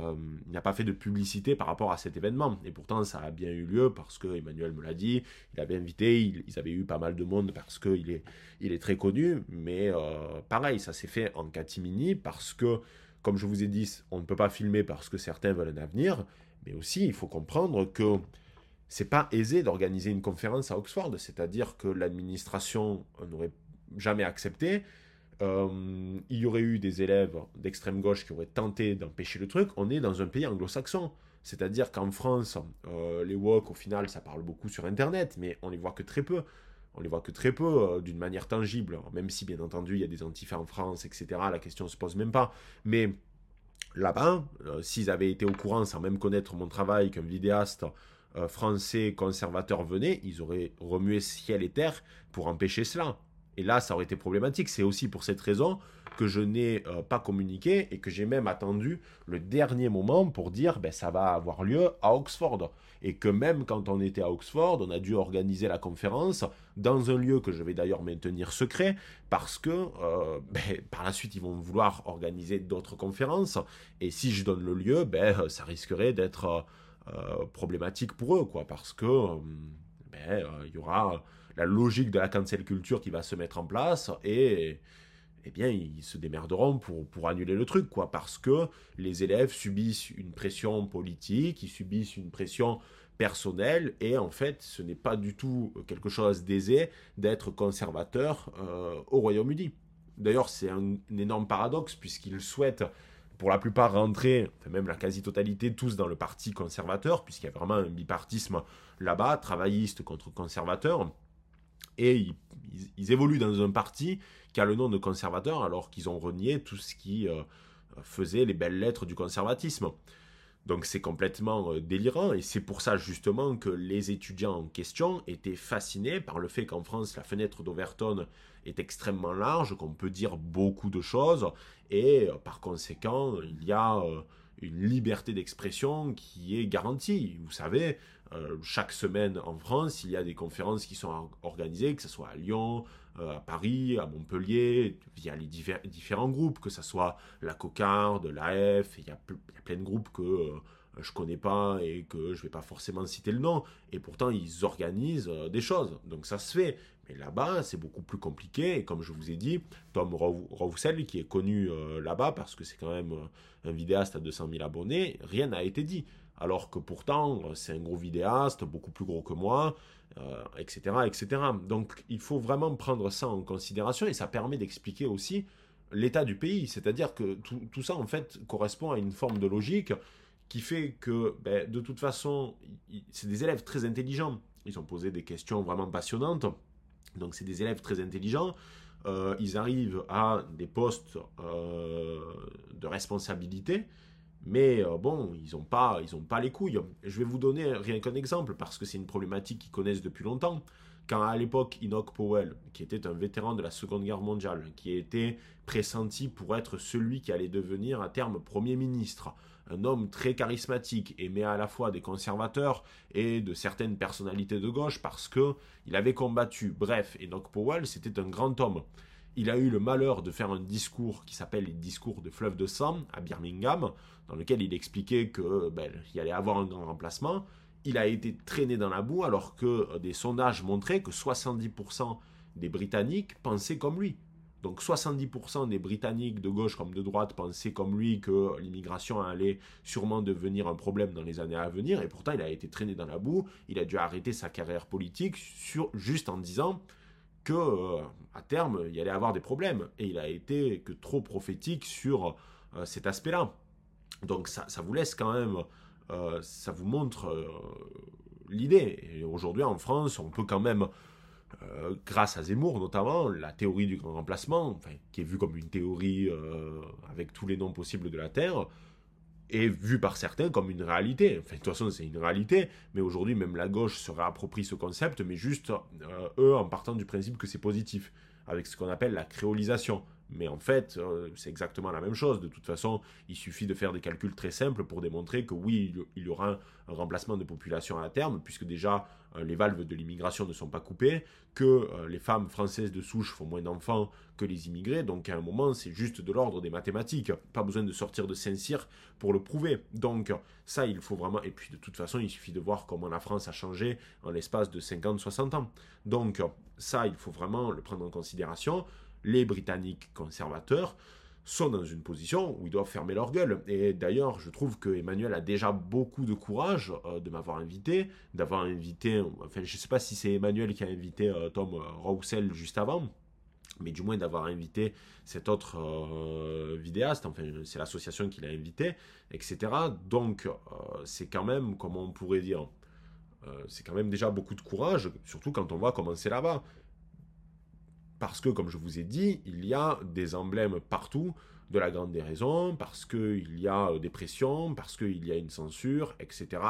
euh, il n'a pas fait de publicité par rapport à cet événement. Et pourtant, ça a bien eu lieu parce que Emmanuel me l'a dit, il avait invité, ils avaient eu pas mal de monde parce qu'il est, il est très connu. Mais euh, pareil, ça s'est fait en catimini parce que, comme je vous ai dit, on ne peut pas filmer parce que certains veulent un avenir. Mais aussi, il faut comprendre que c'est pas aisé d'organiser une conférence à Oxford. C'est-à-dire que l'administration n'aurait jamais accepté. Euh, il y aurait eu des élèves d'extrême gauche qui auraient tenté d'empêcher le truc. On est dans un pays anglo-saxon. C'est-à-dire qu'en France, euh, les woke, au final, ça parle beaucoup sur Internet, mais on les voit que très peu. On les voit que très peu euh, d'une manière tangible, même si bien entendu il y a des antifas en France, etc. La question ne se pose même pas. Mais là-bas, s'ils avaient été au courant sans même connaître mon travail qu'un vidéaste français conservateur venait, ils auraient remué ciel et terre pour empêcher cela. Et là, ça aurait été problématique. C'est aussi pour cette raison que je n'ai euh, pas communiqué et que j'ai même attendu le dernier moment pour dire ben, ça va avoir lieu à Oxford. Et que même quand on était à Oxford, on a dû organiser la conférence dans un lieu que je vais d'ailleurs maintenir secret parce que euh, <laughs> ben, par la suite ils vont vouloir organiser d'autres conférences. Et si je donne le lieu, ben, ça risquerait d'être euh, problématique pour eux, quoi, parce que ben, il y aura la logique de la cancel culture qui va se mettre en place et eh bien, ils se démerderont pour, pour annuler le truc, quoi, parce que les élèves subissent une pression politique, ils subissent une pression personnelle, et en fait, ce n'est pas du tout quelque chose d'aisé d'être conservateur euh, au Royaume-Uni. D'ailleurs, c'est un, énorme paradoxe, puisqu'ils souhaitent, pour la plupart, rentrer, même la quasi-totalité, tous dans le parti conservateur, puisqu'il y a vraiment un bipartisme là-bas, travailliste contre conservateur et ils, évoluent dans un parti qui a le nom de conservateur alors qu'ils ont renié tout ce qui euh, faisait les belles lettres du conservatisme. Donc c'est complètement euh, délirant et c'est pour ça justement que les étudiants en question étaient fascinés par le fait qu'en France la fenêtre d'Overton est extrêmement large, qu'on peut dire beaucoup de choses et euh, par conséquent il y a une liberté d'expression qui est garantie. Vous savez, euh, chaque semaine en France, il y a des conférences qui sont organisées, que ce soit à Lyon, euh, à Paris, à Montpellier, via les différents groupes, que ce soit la Cocarde, l'AF, il y, a plein de groupes que euh, je connais pas et que je vais pas forcément citer le nom, et pourtant ils organisent des choses, donc ça se fait. Mais là-bas, c'est beaucoup plus compliqué. Et comme je vous ai dit, Tom Roussel, qui est connu là-bas parce que c'est quand même un vidéaste à 200 000 abonnés, rien n'a été dit alors que pourtant c'est un gros vidéaste, beaucoup plus gros que moi, etc., euh, etc. Donc il faut vraiment prendre ça en considération et ça permet d'expliquer aussi l'état du pays. C'est-à-dire que tout, ça en fait correspond à une forme de logique qui fait que ben, de toute façon c'est des élèves très intelligents. Ils ont posé des questions vraiment passionnantes. Donc c'est des élèves très intelligents. Euh, ils arrivent à des postes euh, de responsabilité mais euh, bon, ils n'ont pas, pas les couilles. Je vais vous donner rien qu'un exemple parce que c'est une problématique qu'ils connaissent depuis longtemps. Quand à l'époque, Enoch Powell, qui était un vétéran de la Seconde Guerre mondiale, qui était pressenti pour être celui qui allait devenir à terme Premier ministre, un homme très charismatique, aimé à la fois des conservateurs et de certaines personnalités de gauche parce que il avait combattu. Bref, Enoch Powell, c'était un grand homme. Il a eu le malheur de faire un discours qui s'appelle les discours de fleuve de sang à Birmingham, dans lequel il expliquait que ben, il allait avoir un grand remplacement. Il a été traîné dans la boue alors que des sondages montraient que 70% des Britanniques pensaient comme lui. Donc 70% des Britanniques de gauche comme de droite pensaient comme lui que l'immigration allait sûrement devenir un problème dans les années à venir, et pourtant il a été traîné dans la boue, il a dû arrêter sa carrière politique juste en disant que euh, à terme il allait avoir des problèmes, et il a été que trop prophétique sur euh, cet aspect-là. Donc ça, vous laisse quand même, euh, ça vous montre l'idée. Et aujourd'hui en France, on peut quand même grâce à Zemmour notamment, la théorie du grand remplacement, qui est vue comme une théorie avec tous les noms possibles de la Terre, est vue par certains comme une réalité. Enfin, de toute façon, c'est une réalité, mais aujourd'hui, même la gauche se réapproprie ce concept, mais juste euh, eux en partant du principe que c'est positif, avec ce qu'on appelle la créolisation. Mais en fait, euh, c'est exactement la même chose. De toute façon, il suffit de faire des calculs très simples pour démontrer que oui, il y aura un remplacement de population à terme, puisque déjà euh, les valves de l'immigration ne sont pas coupées, que euh, les femmes françaises de souche font moins d'enfants que les immigrés. Donc à un moment, c'est juste de l'ordre des mathématiques. Pas besoin de sortir de Saint-Cyr pour le prouver. Donc ça, il faut vraiment... Et puis de toute façon, il suffit de voir comment la France a changé en l'espace de 50-60 ans. Donc ça, il faut vraiment le prendre en considération les Britanniques conservateurs sont dans une position où ils doivent fermer leur gueule. Et d'ailleurs, je trouve que Emmanuel a déjà beaucoup de courage euh, de m'avoir invité, d'avoir invité, enfin je ne sais pas si c'est Emmanuel qui a invité euh, Tom Roussel juste avant, mais du moins d'avoir invité cet autre euh, vidéaste, enfin c'est l'association qui l'a invité, etc. Donc c'est quand même, comment on pourrait dire, c'est quand même déjà beaucoup de courage, surtout quand on voit comment c'est là-bas. Parce que, comme je vous ai dit, il y a des emblèmes partout de la grande déraison, parce qu'il y a euh, des pressions, parce qu'il y a une censure, etc.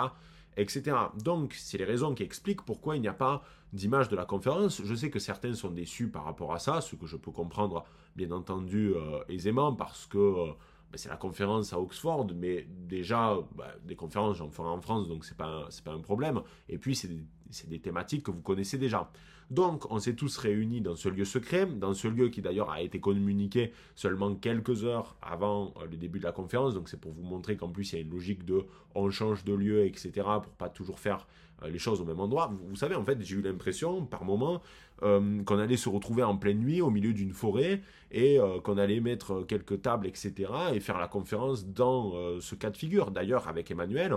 etc. Donc, c'est les raisons qui expliquent pourquoi il n'y a pas d'image de la conférence. Je sais que certains sont déçus par rapport à ça, ce que je peux comprendre bien entendu euh, aisément, parce que euh, ben, c'est la conférence à Oxford, mais déjà, ben, des conférences, j'en ferai en France, donc c'est pas, pas un problème. Et puis, c'est des, des thématiques que vous connaissez déjà. Donc, on s'est tous réunis dans ce lieu secret, dans ce lieu qui d'ailleurs a été communiqué seulement quelques heures avant euh, le début de la conférence. Donc, c'est pour vous montrer qu'en plus, il y a une logique de on change de lieu, etc., pour pas toujours faire euh, les choses au même endroit. Vous, savez, en fait, j'ai eu l'impression, par moment, euh, qu'on allait se retrouver en pleine nuit au milieu d'une forêt et qu'on allait mettre quelques tables, etc., et faire la conférence dans ce cas de figure. D'ailleurs, avec Emmanuel,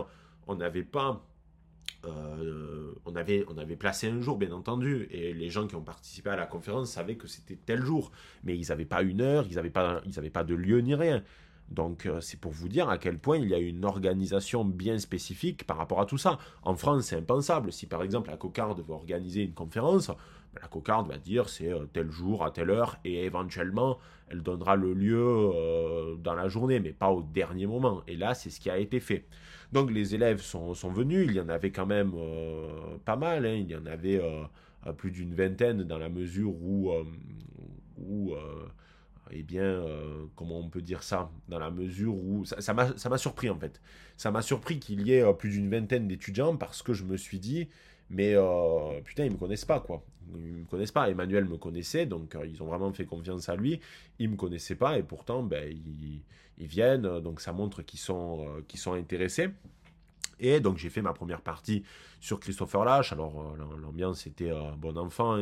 on n'avait pas euh, on, avait, on avait placé un jour, bien entendu, et les gens qui ont participé à la conférence savaient que c'était tel jour, mais ils n'avaient pas une heure, ils n'avaient pas, pas de lieu ni rien. Donc euh, c'est pour vous dire à quel point il y a une organisation bien spécifique par rapport à tout ça. En France, c'est impensable. Si par exemple la cocarde veut organiser une conférence, ben, la cocarde va dire c'est euh, tel jour à telle heure et éventuellement elle donnera le lieu dans la journée, mais pas au dernier moment. Et là, c'est ce qui a été fait. Donc les élèves sont, venus, il y en avait quand même euh, pas mal, hein. il y en avait euh, plus d'une vingtaine dans la mesure où, euh, où eh bien, comment on peut dire ça? Dans la mesure où... Ça m'a surpris en fait. Ça m'a surpris qu'il y ait plus d'une vingtaine d'étudiants parce que je me suis dit, mais putain, ils me connaissent pas quoi. Ils me connaissent pas. Emmanuel me connaissait, donc ils ont vraiment fait confiance à lui. Ils me connaissaient pas et pourtant, ben, ils viennent, euh, donc ça montre qu'ils sont, euh, sont intéressés. Et donc j'ai fait ma première partie sur Christopher Lash. Alors euh, l'ambiance était bon enfant.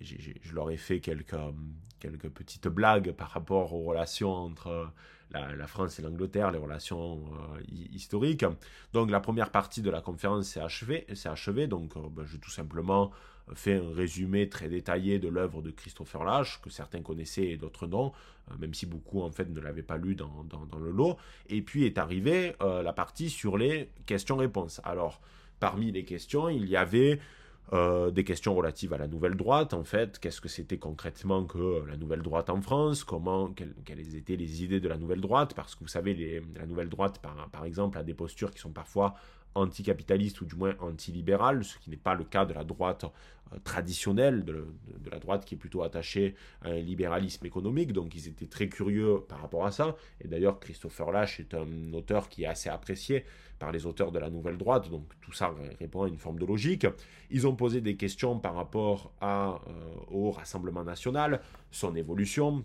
Je leur ai fait quelques, quelques petites blagues par rapport aux relations entre la, France et l'Angleterre, les relations historiques. Donc la première partie de la conférence s'est achevée, achevée. Donc ben, je vais tout simplement fait un résumé très détaillé de l'œuvre de Christopher Lash, que certains connaissaient et d'autres non, euh, même si beaucoup en fait ne l'avaient pas lu dans, le lot. Et puis est arrivée euh, la partie sur les questions-réponses. Alors, parmi les questions, il y avait euh, des questions relatives à la nouvelle droite, en fait, qu'est-ce que c'était concrètement que la nouvelle droite en France, comment, quelles, étaient les idées de la nouvelle droite, parce que vous savez, la nouvelle droite, par, par exemple, a des postures qui sont parfois anticapitaliste ou du moins antilibéral, ce qui n'est pas le cas de la droite euh, traditionnelle, de, la droite qui est plutôt attachée à un libéralisme économique. Donc ils étaient très curieux par rapport à ça. Et d'ailleurs, Christopher Lash est un auteur qui est assez apprécié par les auteurs de la nouvelle droite. Donc tout ça répond à une forme de logique. Ils ont posé des questions par rapport à, euh, au Rassemblement national, son évolution,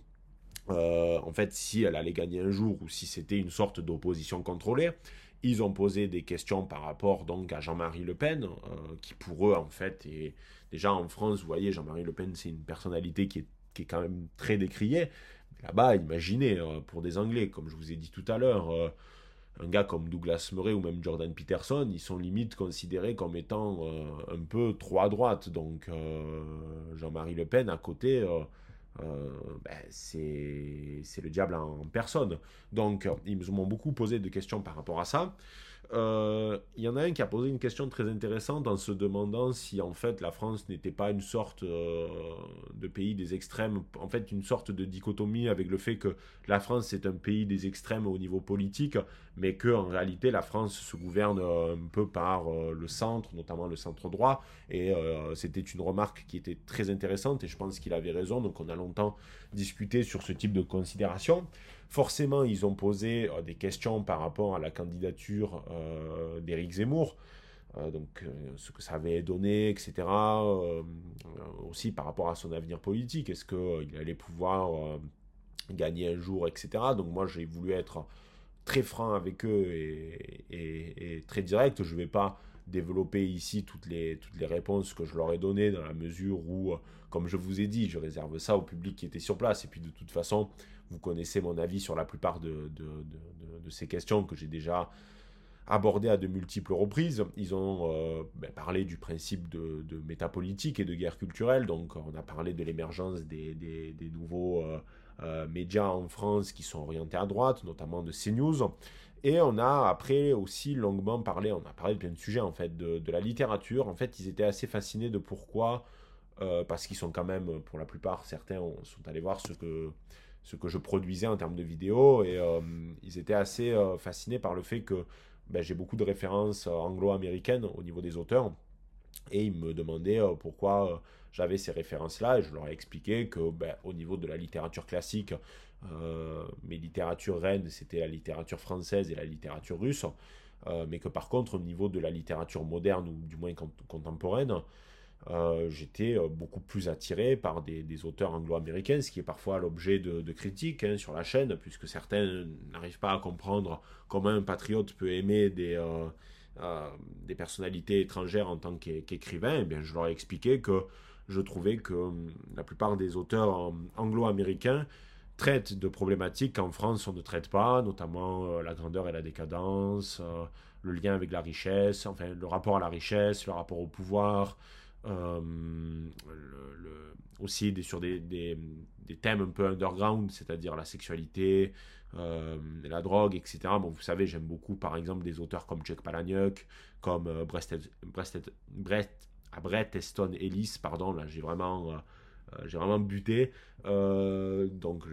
euh, en fait, si elle allait gagner un jour ou si c'était une sorte d'opposition contrôlée. Ils ont posé des questions par rapport donc à Jean-Marie Le Pen, euh, qui pour eux en fait est déjà en France, vous voyez, Jean-Marie Le Pen c'est une personnalité qui est, qui est, quand même très décriée. Là-bas, imaginez euh, pour des Anglais, comme je vous ai dit tout à l'heure, un gars comme Douglas Murray ou même Jordan Peterson, ils sont limite considérés comme étant un peu trop à droite. Donc Jean-Marie Le Pen à côté euh, ben, c'est le diable en personne. Donc, ils m'ont beaucoup posé de questions par rapport à ça. Euh, il y en a un qui a posé une question très intéressante en se demandant si en fait la France n'était pas une sorte euh, de pays des extrêmes, en fait une sorte de dichotomie avec le fait que la France est un pays des extrêmes au niveau politique, mais que en réalité la France se gouverne euh, un peu par le centre, notamment le centre droit. Et c'était une remarque qui était très intéressante et je pense qu'il avait raison. Donc on a longtemps discuté sur ce type de considération. Forcément, ils ont posé euh, des questions par rapport à la candidature euh, d'Éric Zemmour. Euh, donc ce que ça avait donné, etc. aussi par rapport à son avenir politique. Est-ce qu'il allait pouvoir gagner un jour, etc. Donc moi j'ai voulu être très franc avec eux et, très direct. Je ne vais pas développer ici toutes les, toutes les réponses que je leur ai données dans la mesure où, comme je vous ai dit, je réserve ça au public qui était sur place. Et puis de toute façon, vous connaissez mon avis sur la plupart de, ces questions que j'ai déjà abordées à de multiples reprises. Ils ont euh, ben, parlé du principe de, métapolitique et de guerre culturelle. Donc on a parlé de l'émergence des, nouveaux euh, euh, médias en France qui sont orientés à droite, notamment de CNews. Et on a après aussi longuement parlé, on a parlé de plein de sujets en fait, de, la littérature. En fait, ils étaient assez fascinés de pourquoi, parce qu'ils sont quand même, pour la plupart, certains sont allés voir ce que ce que je produisais en termes de vidéos et euh, ils étaient assez euh, fascinés par le fait que ben, j'ai beaucoup de références euh, anglo-américaines au niveau des auteurs. Et ils me demandaient pourquoi j'avais ces références-là et je leur ai expliqué que ben, au niveau de la littérature classique, mes littératures reines c'était la littérature française et la littérature russe, mais que par contre au niveau de la littérature moderne ou du moins contemporaine, euh, j'étais euh, beaucoup plus attiré par des, auteurs anglo-américains, ce qui est parfois l'objet de, critiques hein, sur la chaîne, puisque certains n'arrivent pas à comprendre comment un patriote peut aimer des, euh, personnalités étrangères en tant qu'écrivain. Eh bien, je leur ai expliqué que je trouvais que hum, la plupart des auteurs anglo-américains traitent de problématiques qu'en France on ne traite pas, notamment la grandeur et la décadence, le lien avec la richesse, enfin le rapport à la richesse, le rapport au pouvoir, euh, aussi sur des, des, thèmes un peu underground, c'est-à-dire la sexualité, euh, la drogue, etc. Bon, vous savez, j'aime beaucoup, par exemple, des auteurs comme Jack Palahniuk, comme euh, Brett, ah, Brett Easton Ellis, pardon, là, j'ai vraiment, j'ai vraiment buté. donc,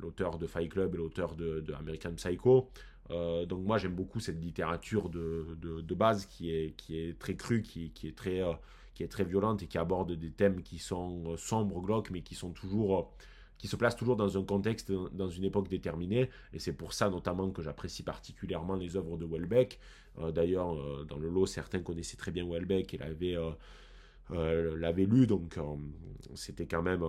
l'auteur de Fight Club et l'auteur de, American Psycho. donc, moi, j'aime beaucoup cette littérature de, de, de, base qui est, qui est très crue, qui, qui est très qui est très violente et qui aborde des thèmes qui sont euh, sombres, glauques, mais qui sont toujours euh, qui se placent toujours dans un contexte, dans une époque déterminée. Et c'est pour ça notamment que j'apprécie particulièrement les œuvres de Welbeck. Euh, d'ailleurs, dans le lot, certains connaissaient très bien Welbeck et l'avaient lu, donc c'était quand même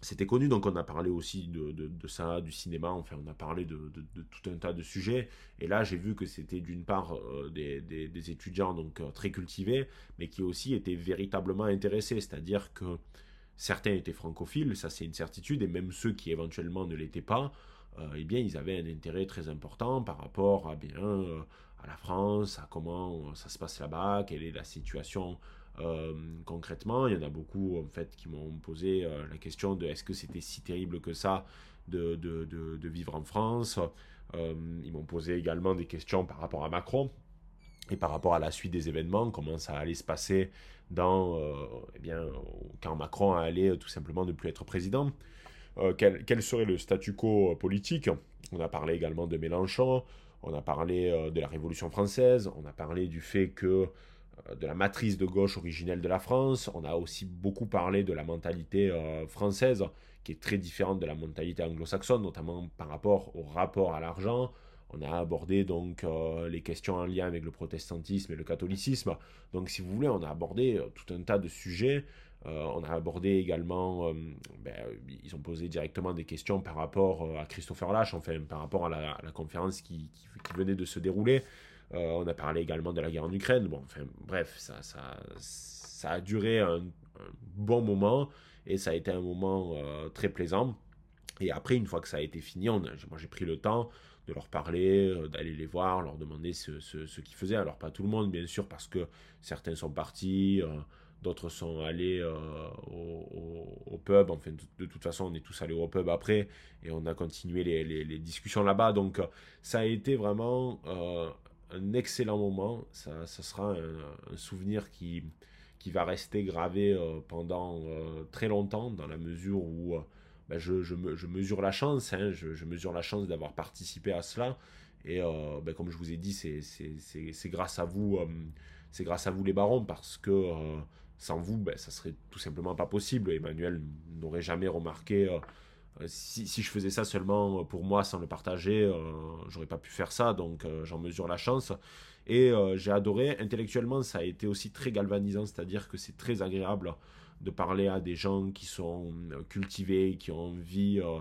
c'était connu, donc on a parlé aussi de, ça, du cinéma, enfin on a parlé de, tout un tas de sujets. Et là j'ai vu que c'était d'une part euh, des, des, étudiants donc euh, très cultivés, mais qui aussi étaient véritablement intéressés, c'est-à-dire que certains étaient francophiles, ça c'est une certitude, et même ceux qui éventuellement ne l'étaient pas, euh, eh bien ils avaient un intérêt très important par rapport à bien à la France, à comment ça se passe là-bas, quelle est la situation euh, concrètement, il y en a beaucoup en fait qui m'ont posé euh, la question de est-ce que c'était si terrible que ça de, de, de, vivre en France. Euh, ils m'ont posé également des questions par rapport à Macron et par rapport à la suite des événements, comment ça allait se passer dans, eh bien, quand Macron allait tout simplement ne plus être président. quel, serait le statu quo politique? On a parlé également de Mélenchon, on a parlé de la Révolution française, on a parlé du fait que de la matrice de gauche originelle de la France, on a aussi beaucoup parlé de la mentalité française qui est très différente de la mentalité anglo-saxonne, notamment par rapport au rapport à l'argent. On a abordé donc euh, les questions en lien avec le protestantisme et le catholicisme. Donc si vous voulez, on a abordé euh, tout un tas de sujets. Euh, on a abordé également, ben, ils ont posé directement des questions par rapport à Christopher Lash, enfin par rapport à la, conférence qui, venait de se dérouler. On a parlé également de la guerre en Ukraine. Bon, enfin bref, ça, ça, ça a duré un, bon moment et ça a été un moment très plaisant. Et après, une fois que ça a été fini, moi j'ai pris le temps de leur parler, euh, d'aller les voir, leur demander ce, ce, qu'ils faisaient. Alors pas tout le monde, bien sûr, parce que certains sont partis, euh, d'autres sont allés euh, au, pub. Enfin, de, toute façon, on est tous allés au pub après et on a continué les, les, discussions là-bas. Donc ça a été vraiment un excellent moment. Ça, sera un, souvenir qui, qui va rester gravé pendant très longtemps, dans la mesure où ben, je, je, mesure la chance, hein, je, mesure la chance d'avoir participé à cela. Et euh, ben, comme je vous ai dit, c'est grâce à vous, euh, c'est grâce à vous les barons, parce que euh, sans vous, ben, ça serait tout simplement pas possible. Emmanuel n'aurait jamais remarqué. Si, si, je faisais ça seulement pour moi sans le partager, j'aurais pas pu faire ça, donc j'en mesure la chance. Et j'ai adoré. Intellectuellement, ça a été aussi très galvanisant, c'est-à-dire que c'est très agréable de parler à des gens qui sont euh, cultivés, qui ont envie euh,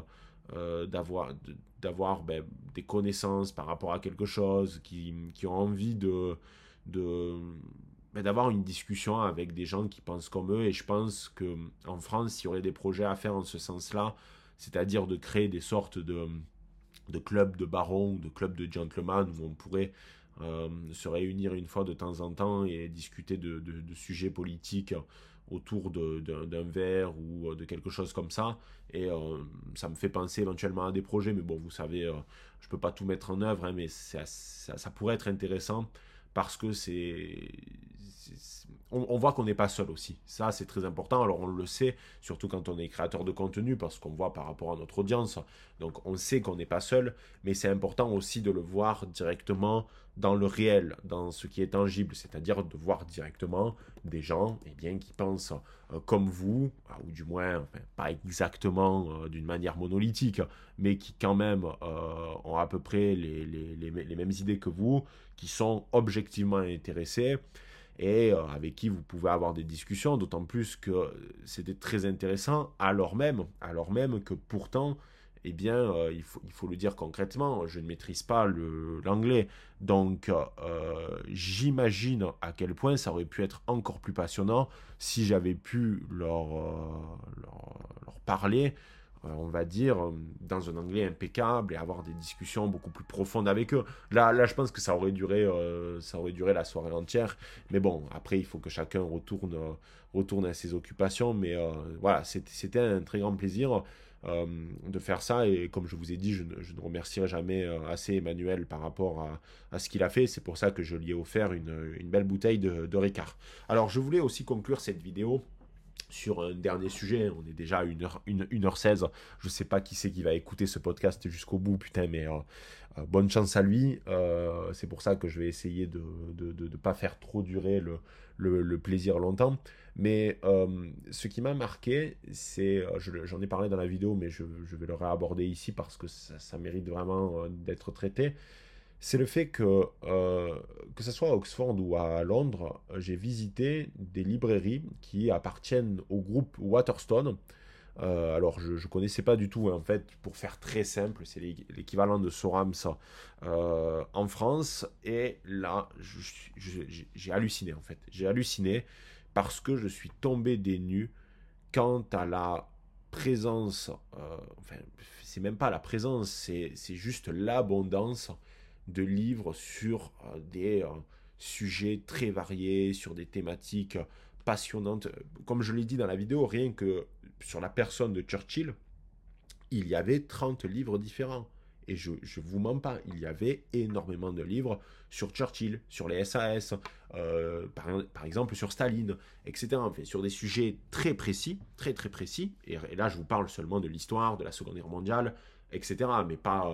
euh, d'avoir ben, des connaissances par rapport à quelque chose, qui, ont envie de ben, d'avoir une discussion avec des gens qui pensent comme eux. Et je pense que en France, il y aurait des projets à faire en ce sens-là, c'est-à-dire de créer des sortes de, de clubs de barons, de clubs de gentlemen où on pourrait se réunir une fois de temps en temps et discuter de, de, sujets politiques autour d'un verre ou euh, de quelque chose comme ça. Et euh, ça me fait penser éventuellement à des projets, mais bon, vous savez, euh, je ne peux pas tout mettre en œuvre, hein, mais ça, ça, pourrait être intéressant parce que c'est on, voit qu'on n'est pas seul aussi. Ça, c'est très important. Alors, on le sait, surtout quand on est créateur de contenu, parce qu'on voit par rapport à notre audience. Donc, on sait qu'on n'est pas seul, mais c'est important aussi de le voir directement dans le réel, dans ce qui est tangible, c'est-à-dire de voir directement des gens eh bien, qui pensent euh, comme vous, ah, ou du moins, pas exactement euh, d'une manière monolithique, mais qui quand même euh, ont à peu près les, mêmes idées que vous, qui sont objectivement intéressés et euh, avec qui vous pouvez avoir des discussions, d'autant plus que c'était très intéressant, alors même, alors même que pourtant, eh bien, euh, il, faut, le dire concrètement, je ne maîtrise pas l'anglais, donc euh, j'imagine à quel point ça aurait pu être encore plus passionnant si j'avais pu leur, parler on va dire, euh, dans un anglais impeccable et avoir des discussions beaucoup plus profondes avec eux. Là, là je pense que ça aurait duré, euh, ça aurait duré la soirée entière. Mais bon, après, il faut que chacun retourne, retourne à ses occupations. Mais voilà, c'était un très grand plaisir. de faire ça et comme je vous ai dit je ne, remercierai jamais assez Emmanuel par rapport à, ce qu'il a fait c'est pour ça que je lui ai offert une, belle bouteille de, de Ricard alors je voulais aussi conclure cette vidéo sur un dernier sujet. On est déjà à 1h16. Je sais pas qui c'est qui va écouter ce podcast jusqu'au bout, putain, mais euh, euh, bonne chance à lui. Euh, c'est pour ça que je vais essayer de ne pas faire trop durer le, le, plaisir longtemps. Mais ce qui m'a marqué, c'est, j'en ai parlé dans la vidéo, mais je, je, vais le réaborder ici parce que ça mérite vraiment d'être traité c'est le fait que, euh, que ce soit à Oxford ou à Londres, j'ai visité des librairies qui appartiennent au groupe Waterstone. Euh, alors, je ne connaissais pas du tout, en fait, pour faire très simple, c'est l'équivalent de Sorams euh, en France. Et là, j'ai halluciné, en fait. J'ai halluciné parce que je suis tombé des nues quant à la présence, enfin, c'est même pas la présence, c'est juste l'abondance de livres sur euh, des euh, sujets très variés, sur des thématiques passionnantes. Comme je l'ai dit dans la vidéo, rien que sur la personne de Churchill, il y avait 30 livres différents. Et je, je vous mens pas, il y avait énormément de livres sur Churchill, sur les SAS, euh, par, exemple sur Staline, etc. Enfin, sur des sujets très précis, très très précis. Et, là, je vous parle seulement de l'histoire, de la Seconde Guerre mondiale, etc. Mais pas,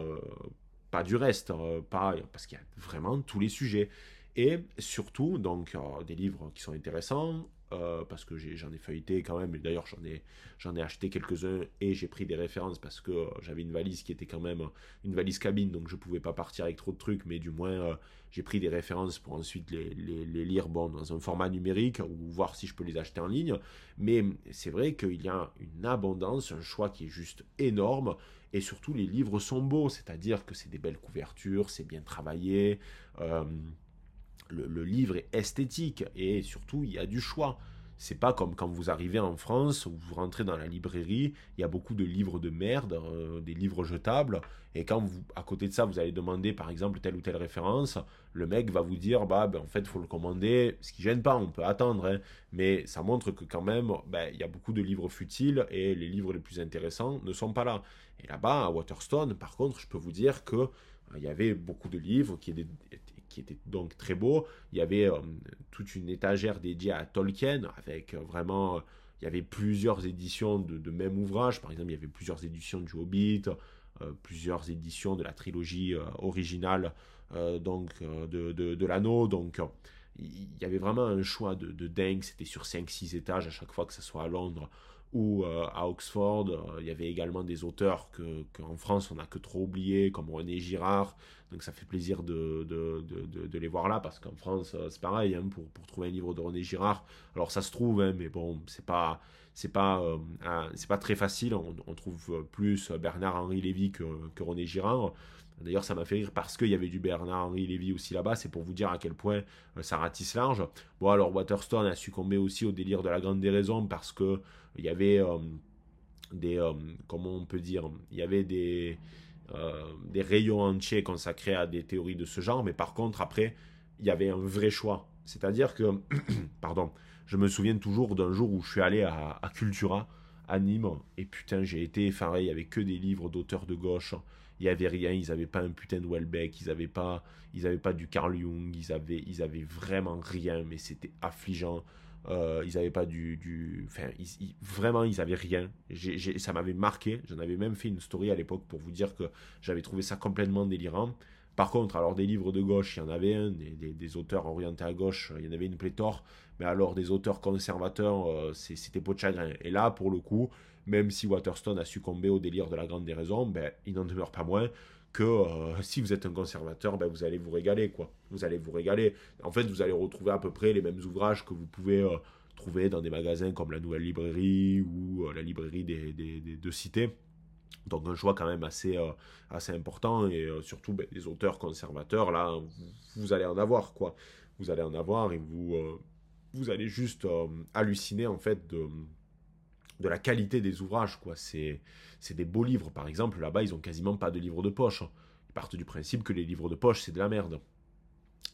pas du reste, euh, pas, parce qu'il y a vraiment tous les sujets. Et surtout, donc, des livres qui sont intéressants, euh, parce que j'en ai, feuilleté quand même, d'ailleurs j'en ai, acheté quelques-uns et j'ai pris des références parce que euh, j'avais une valise qui était quand même une valise cabine, donc je pouvais pas partir avec trop de trucs, mais du moins euh, j'ai pris des références pour ensuite les, les, lire bon, dans un format numérique ou voir si je peux les acheter en ligne. Mais c'est vrai qu'il y a une abondance, un choix qui est juste énorme. Et surtout, les livres sont beaux, c'est-à-dire que c'est des belles couvertures, c'est bien travaillé le, livre est esthétique et surtout il y a du choix. C'est pas comme quand vous arrivez en France, vous rentrez dans la librairie, il y a beaucoup de livres de merde, euh, des livres jetables, et quand vous, à côté de ça, vous allez demander par exemple telle ou telle référence, le mec va vous dire bah ben, en fait faut le commander, ce qui gêne pas, on peut attendre, hein. mais ça montre que quand même ben, il y a beaucoup de livres futiles et les livres les plus intéressants ne sont pas là. Et là-bas à Waterstone, par contre, je peux vous dire que euh, il y avait beaucoup de livres qui étaient qui était donc très beau. Il y avait euh, toute une étagère dédiée à Tolkien, avec euh, vraiment, il y avait plusieurs éditions de, même ouvrage. Par exemple, il y avait plusieurs éditions du Hobbit, euh, plusieurs éditions de la trilogie originale donc de, de, l'anneau. Donc, il y avait vraiment un choix de, de dingue. C'était sur 5-6 étages à chaque fois que ce soit à Londres ou à Oxford. il y avait également des auteurs qu'en France on n'a que trop oublié, comme René Girard, donc ça fait plaisir de, les voir là, parce qu'en France, euh, c'est pareil, hein, pour, trouver un livre de René Girard. Alors ça se trouve, hein, mais bon, c'est pas, c'est pas, euh, c'est pas très facile. On, trouve plus Bernard-Henri Lévy que, que René Girard. D'ailleurs, ça m'a fait rire parce qu'il y avait du Bernard-Henri Lévy aussi là-bas. C'est pour vous dire à quel point euh, ça ratisse large. Bon, alors Waterstone a succombé aussi au délire de la grande déraison parce que il y avait des, comment on peut dire, il y avait des euh, des rayons entiers consacrés à des théories de ce genre, mais par contre, après, il y avait un vrai choix. C'est-à-dire que, <clears throat> pardon, je me souviens toujours d'un jour où je suis allé à, Cultura, à Nîmes, et putain, j'ai été effaré, il n'y avait que des livres d'auteurs de gauche, il n'y avait rien, ils n'avaient pas un putain de Welbeck, ils n'avaient pas, ils avaient pas du Carl Jung, ils avaient, ils avaient vraiment rien, mais c'était affligeant. Euh, ils n'avaient pas du, du enfin, vraiment, ils n'avaient rien. ça m'avait marqué. J'en avais même fait une story à l'époque pour vous dire que j'avais trouvé ça complètement délirant. Par contre, alors des livres de gauche, il y en avait un, des, auteurs orientés à gauche, il y en avait une pléthore. Mais alors des auteurs conservateurs, euh, c'était peau de chagrin. Et là, pour le coup, même si Waterstone a succombé au délire de la grande déraison, ben, il n'en demeure pas moins que euh, si vous êtes un conservateur, ben, vous allez vous régaler, quoi. Vous allez vous régaler. En fait, vous allez retrouver à peu près les mêmes ouvrages que vous pouvez euh, trouver dans des magasins comme la Nouvelle Librairie ou euh, la librairie des, des, deux cités. Donc un choix quand même assez, assez important et surtout ben, les auteurs conservateurs, là, vous, allez en avoir, quoi. Vous allez en avoir et vous, vous allez juste halluciner, en fait, de de la qualité des ouvrages, quoi. C'est, des beaux livres, par exemple. Là-bas, ils ont quasiment pas de livres de poche. Ils partent du principe que les livres de poche, c'est de la merde.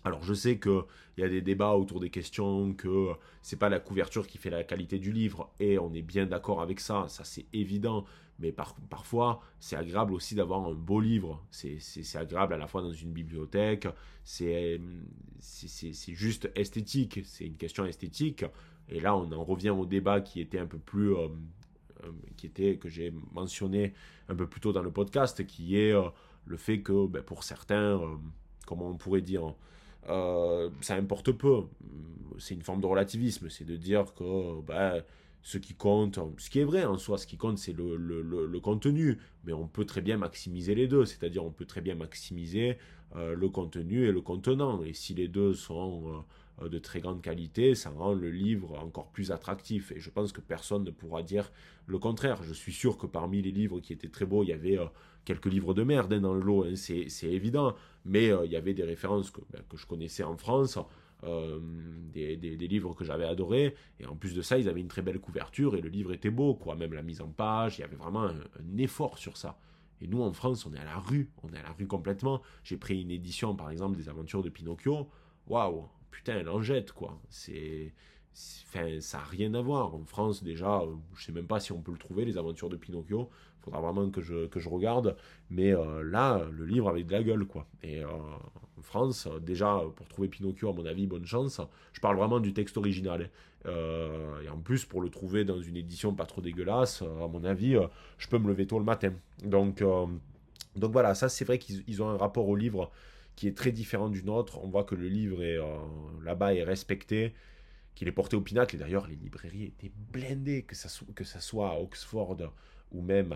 Alors je sais qu'il y a des débats autour des questions, que c'est pas la couverture qui fait la qualité du livre, et on est bien d'accord avec ça, ça c'est évident, mais parfois c'est agréable aussi d'avoir un beau livre, c'est agréable à la fois dans une bibliothèque, c'est juste esthétique, c'est une question esthétique, et là, on en revient au débat qui était un peu plus, euh, euh, qui était que j'ai mentionné un peu plus tôt dans le podcast, qui est euh, le fait que ben, pour certains, comment on pourrait dire, ça importe peu. C'est une forme de relativisme, c'est de dire que ben, ce qui compte, ce qui est vrai en soi, ce qui compte c'est le, le, le, contenu, mais on peut très bien maximiser les deux, c'est-à-dire on peut très bien maximiser le contenu et le contenant, et si les deux sont de très grande qualité, ça rend le livre encore plus attractif. Et je pense que personne ne pourra dire le contraire. Je suis sûr que parmi les livres qui étaient très beaux, il y avait euh, quelques livres de merde hein, dans le lot, hein, c'est évident. Mais euh, il y avait des références que, ben, que je connaissais en France. des, des, livres que j'avais adorés et en plus de ça ils avaient une très belle couverture et le livre était beau quoi même la mise en page il y avait vraiment un, un effort sur ça et nous en France on est à la rue on est à la rue complètement j'ai pris une édition par exemple des aventures de Pinocchio waouh putain, elle en jette, quoi. C'est, enfin, ça n'a rien à voir. En France, déjà, je sais même pas si on peut le trouver, les aventures de Pinocchio. Il faudra vraiment que je, que je regarde. Mais là, le livre avait de la gueule, quoi. Et en France, déjà, pour trouver Pinocchio, à mon avis, bonne chance. Je parle vraiment du texte original. Hein. et en plus, pour le trouver dans une édition pas trop dégueulasse, à mon avis, je peux me lever tôt le matin. Donc, donc voilà, ça c'est vrai qu'ils ont un rapport au livre qui est très différent du nôtre. On voit que le livre est euh, là-bas est respecté, qu'il est porté au pinacle. Et d'ailleurs, les librairies étaient blindées, que ça, soit à Oxford ou même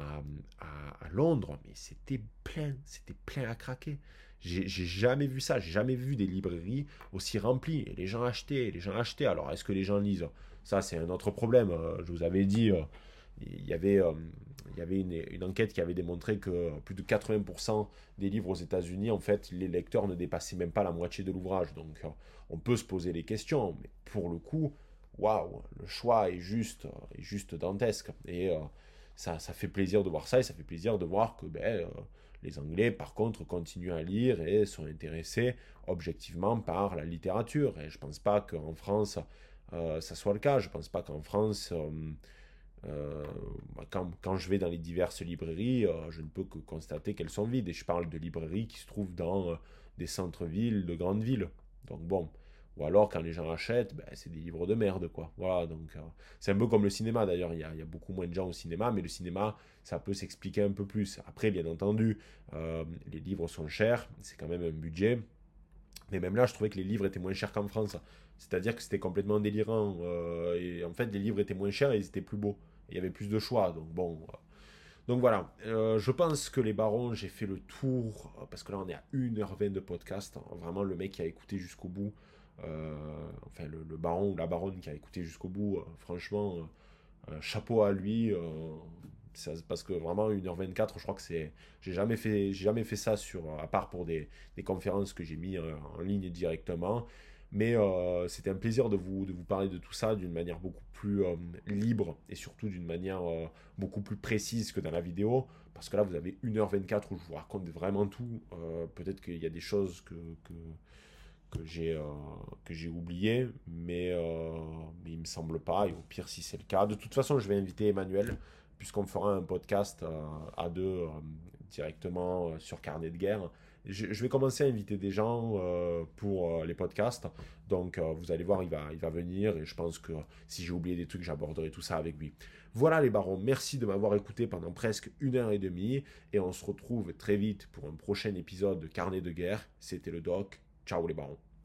à, Londres, mais c'était plein, c'était plein à craquer. J'ai jamais vu ça, j'ai jamais vu des librairies aussi remplies. Et les gens achetaient, les gens achetaient. Alors, est-ce que les gens lisent? Ça, c'est un autre problème. Euh, je vous avais dit, euh, il y avait, euh, il y avait une, enquête qui avait démontré que plus de 80% des livres aux États-Unis, en fait, les lecteurs ne dépassaient même pas la moitié de l'ouvrage. Donc, euh, on peut se poser les questions, mais pour le coup, waouh, le choix est juste, est juste dantesque. Et euh, ça, ça, fait plaisir de voir ça, et ça fait plaisir de voir que ben, les Anglais, par contre, continuent à lire et sont intéressés objectivement par la littérature. Et je ne pense pas qu'en France, ça soit le cas. Je ne pense pas qu'en France euh, bah, quand, je vais dans les diverses librairies, euh, je ne peux que constater qu'elles sont vides. Et je parle de librairies qui se trouvent dans euh, des centres-villes, de grandes villes. Donc bon, ou alors quand les gens achètent, ben, c'est des livres de merde, quoi. Voilà, donc c'est un peu comme le cinéma d'ailleurs. Il y, a, beaucoup moins de gens au cinéma, mais le cinéma, ça peut s'expliquer un peu plus. Après, bien entendu, les livres sont chers, c'est quand même un budget. Mais même là, je trouvais que les livres étaient moins chers qu'en France. C'est-à-dire que c'était complètement délirant. et en fait, les livres étaient moins chers et ils étaient plus beaux il y avait plus de choix. Donc bon. Euh. Donc voilà, euh, je pense que les barons, j'ai fait le tour, euh, parce que là on est à 1h20 de podcast. Hein. Vraiment le mec qui a écouté jusqu'au bout, enfin le, baron ou la baronne qui a écouté jusqu'au bout, franchement, chapeau à lui. parce que vraiment 1h24, je crois que c'est. J'ai jamais fait, jamais fait ça sur, à part pour des, des conférences que j'ai mis en ligne directement. Mais euh, c'était un plaisir de vous, de vous parler de tout ça d'une manière beaucoup plus euh, libre et surtout d'une manière euh, beaucoup plus précise que dans la vidéo. Parce que là, vous avez 1h24 où je vous raconte vraiment tout. Peut-être qu'il y a des choses que, que, que j'ai oubliées, mais, mais il me semble pas. Et au pire, si c'est le cas. De toute façon, je vais inviter Emmanuel, puisqu'on fera un podcast à deux directement sur Carnet de guerre je, vais commencer à inviter des gens euh, pour euh, les podcasts. Donc, euh, vous allez voir, il va, il va venir et je pense que si j'ai oublié des trucs, j'aborderai tout ça avec lui. Voilà les barons, merci de m'avoir écouté pendant presque une heure et demie et on se retrouve très vite pour un prochain épisode de Carnet de guerre. C'était le doc. Ciao les barons.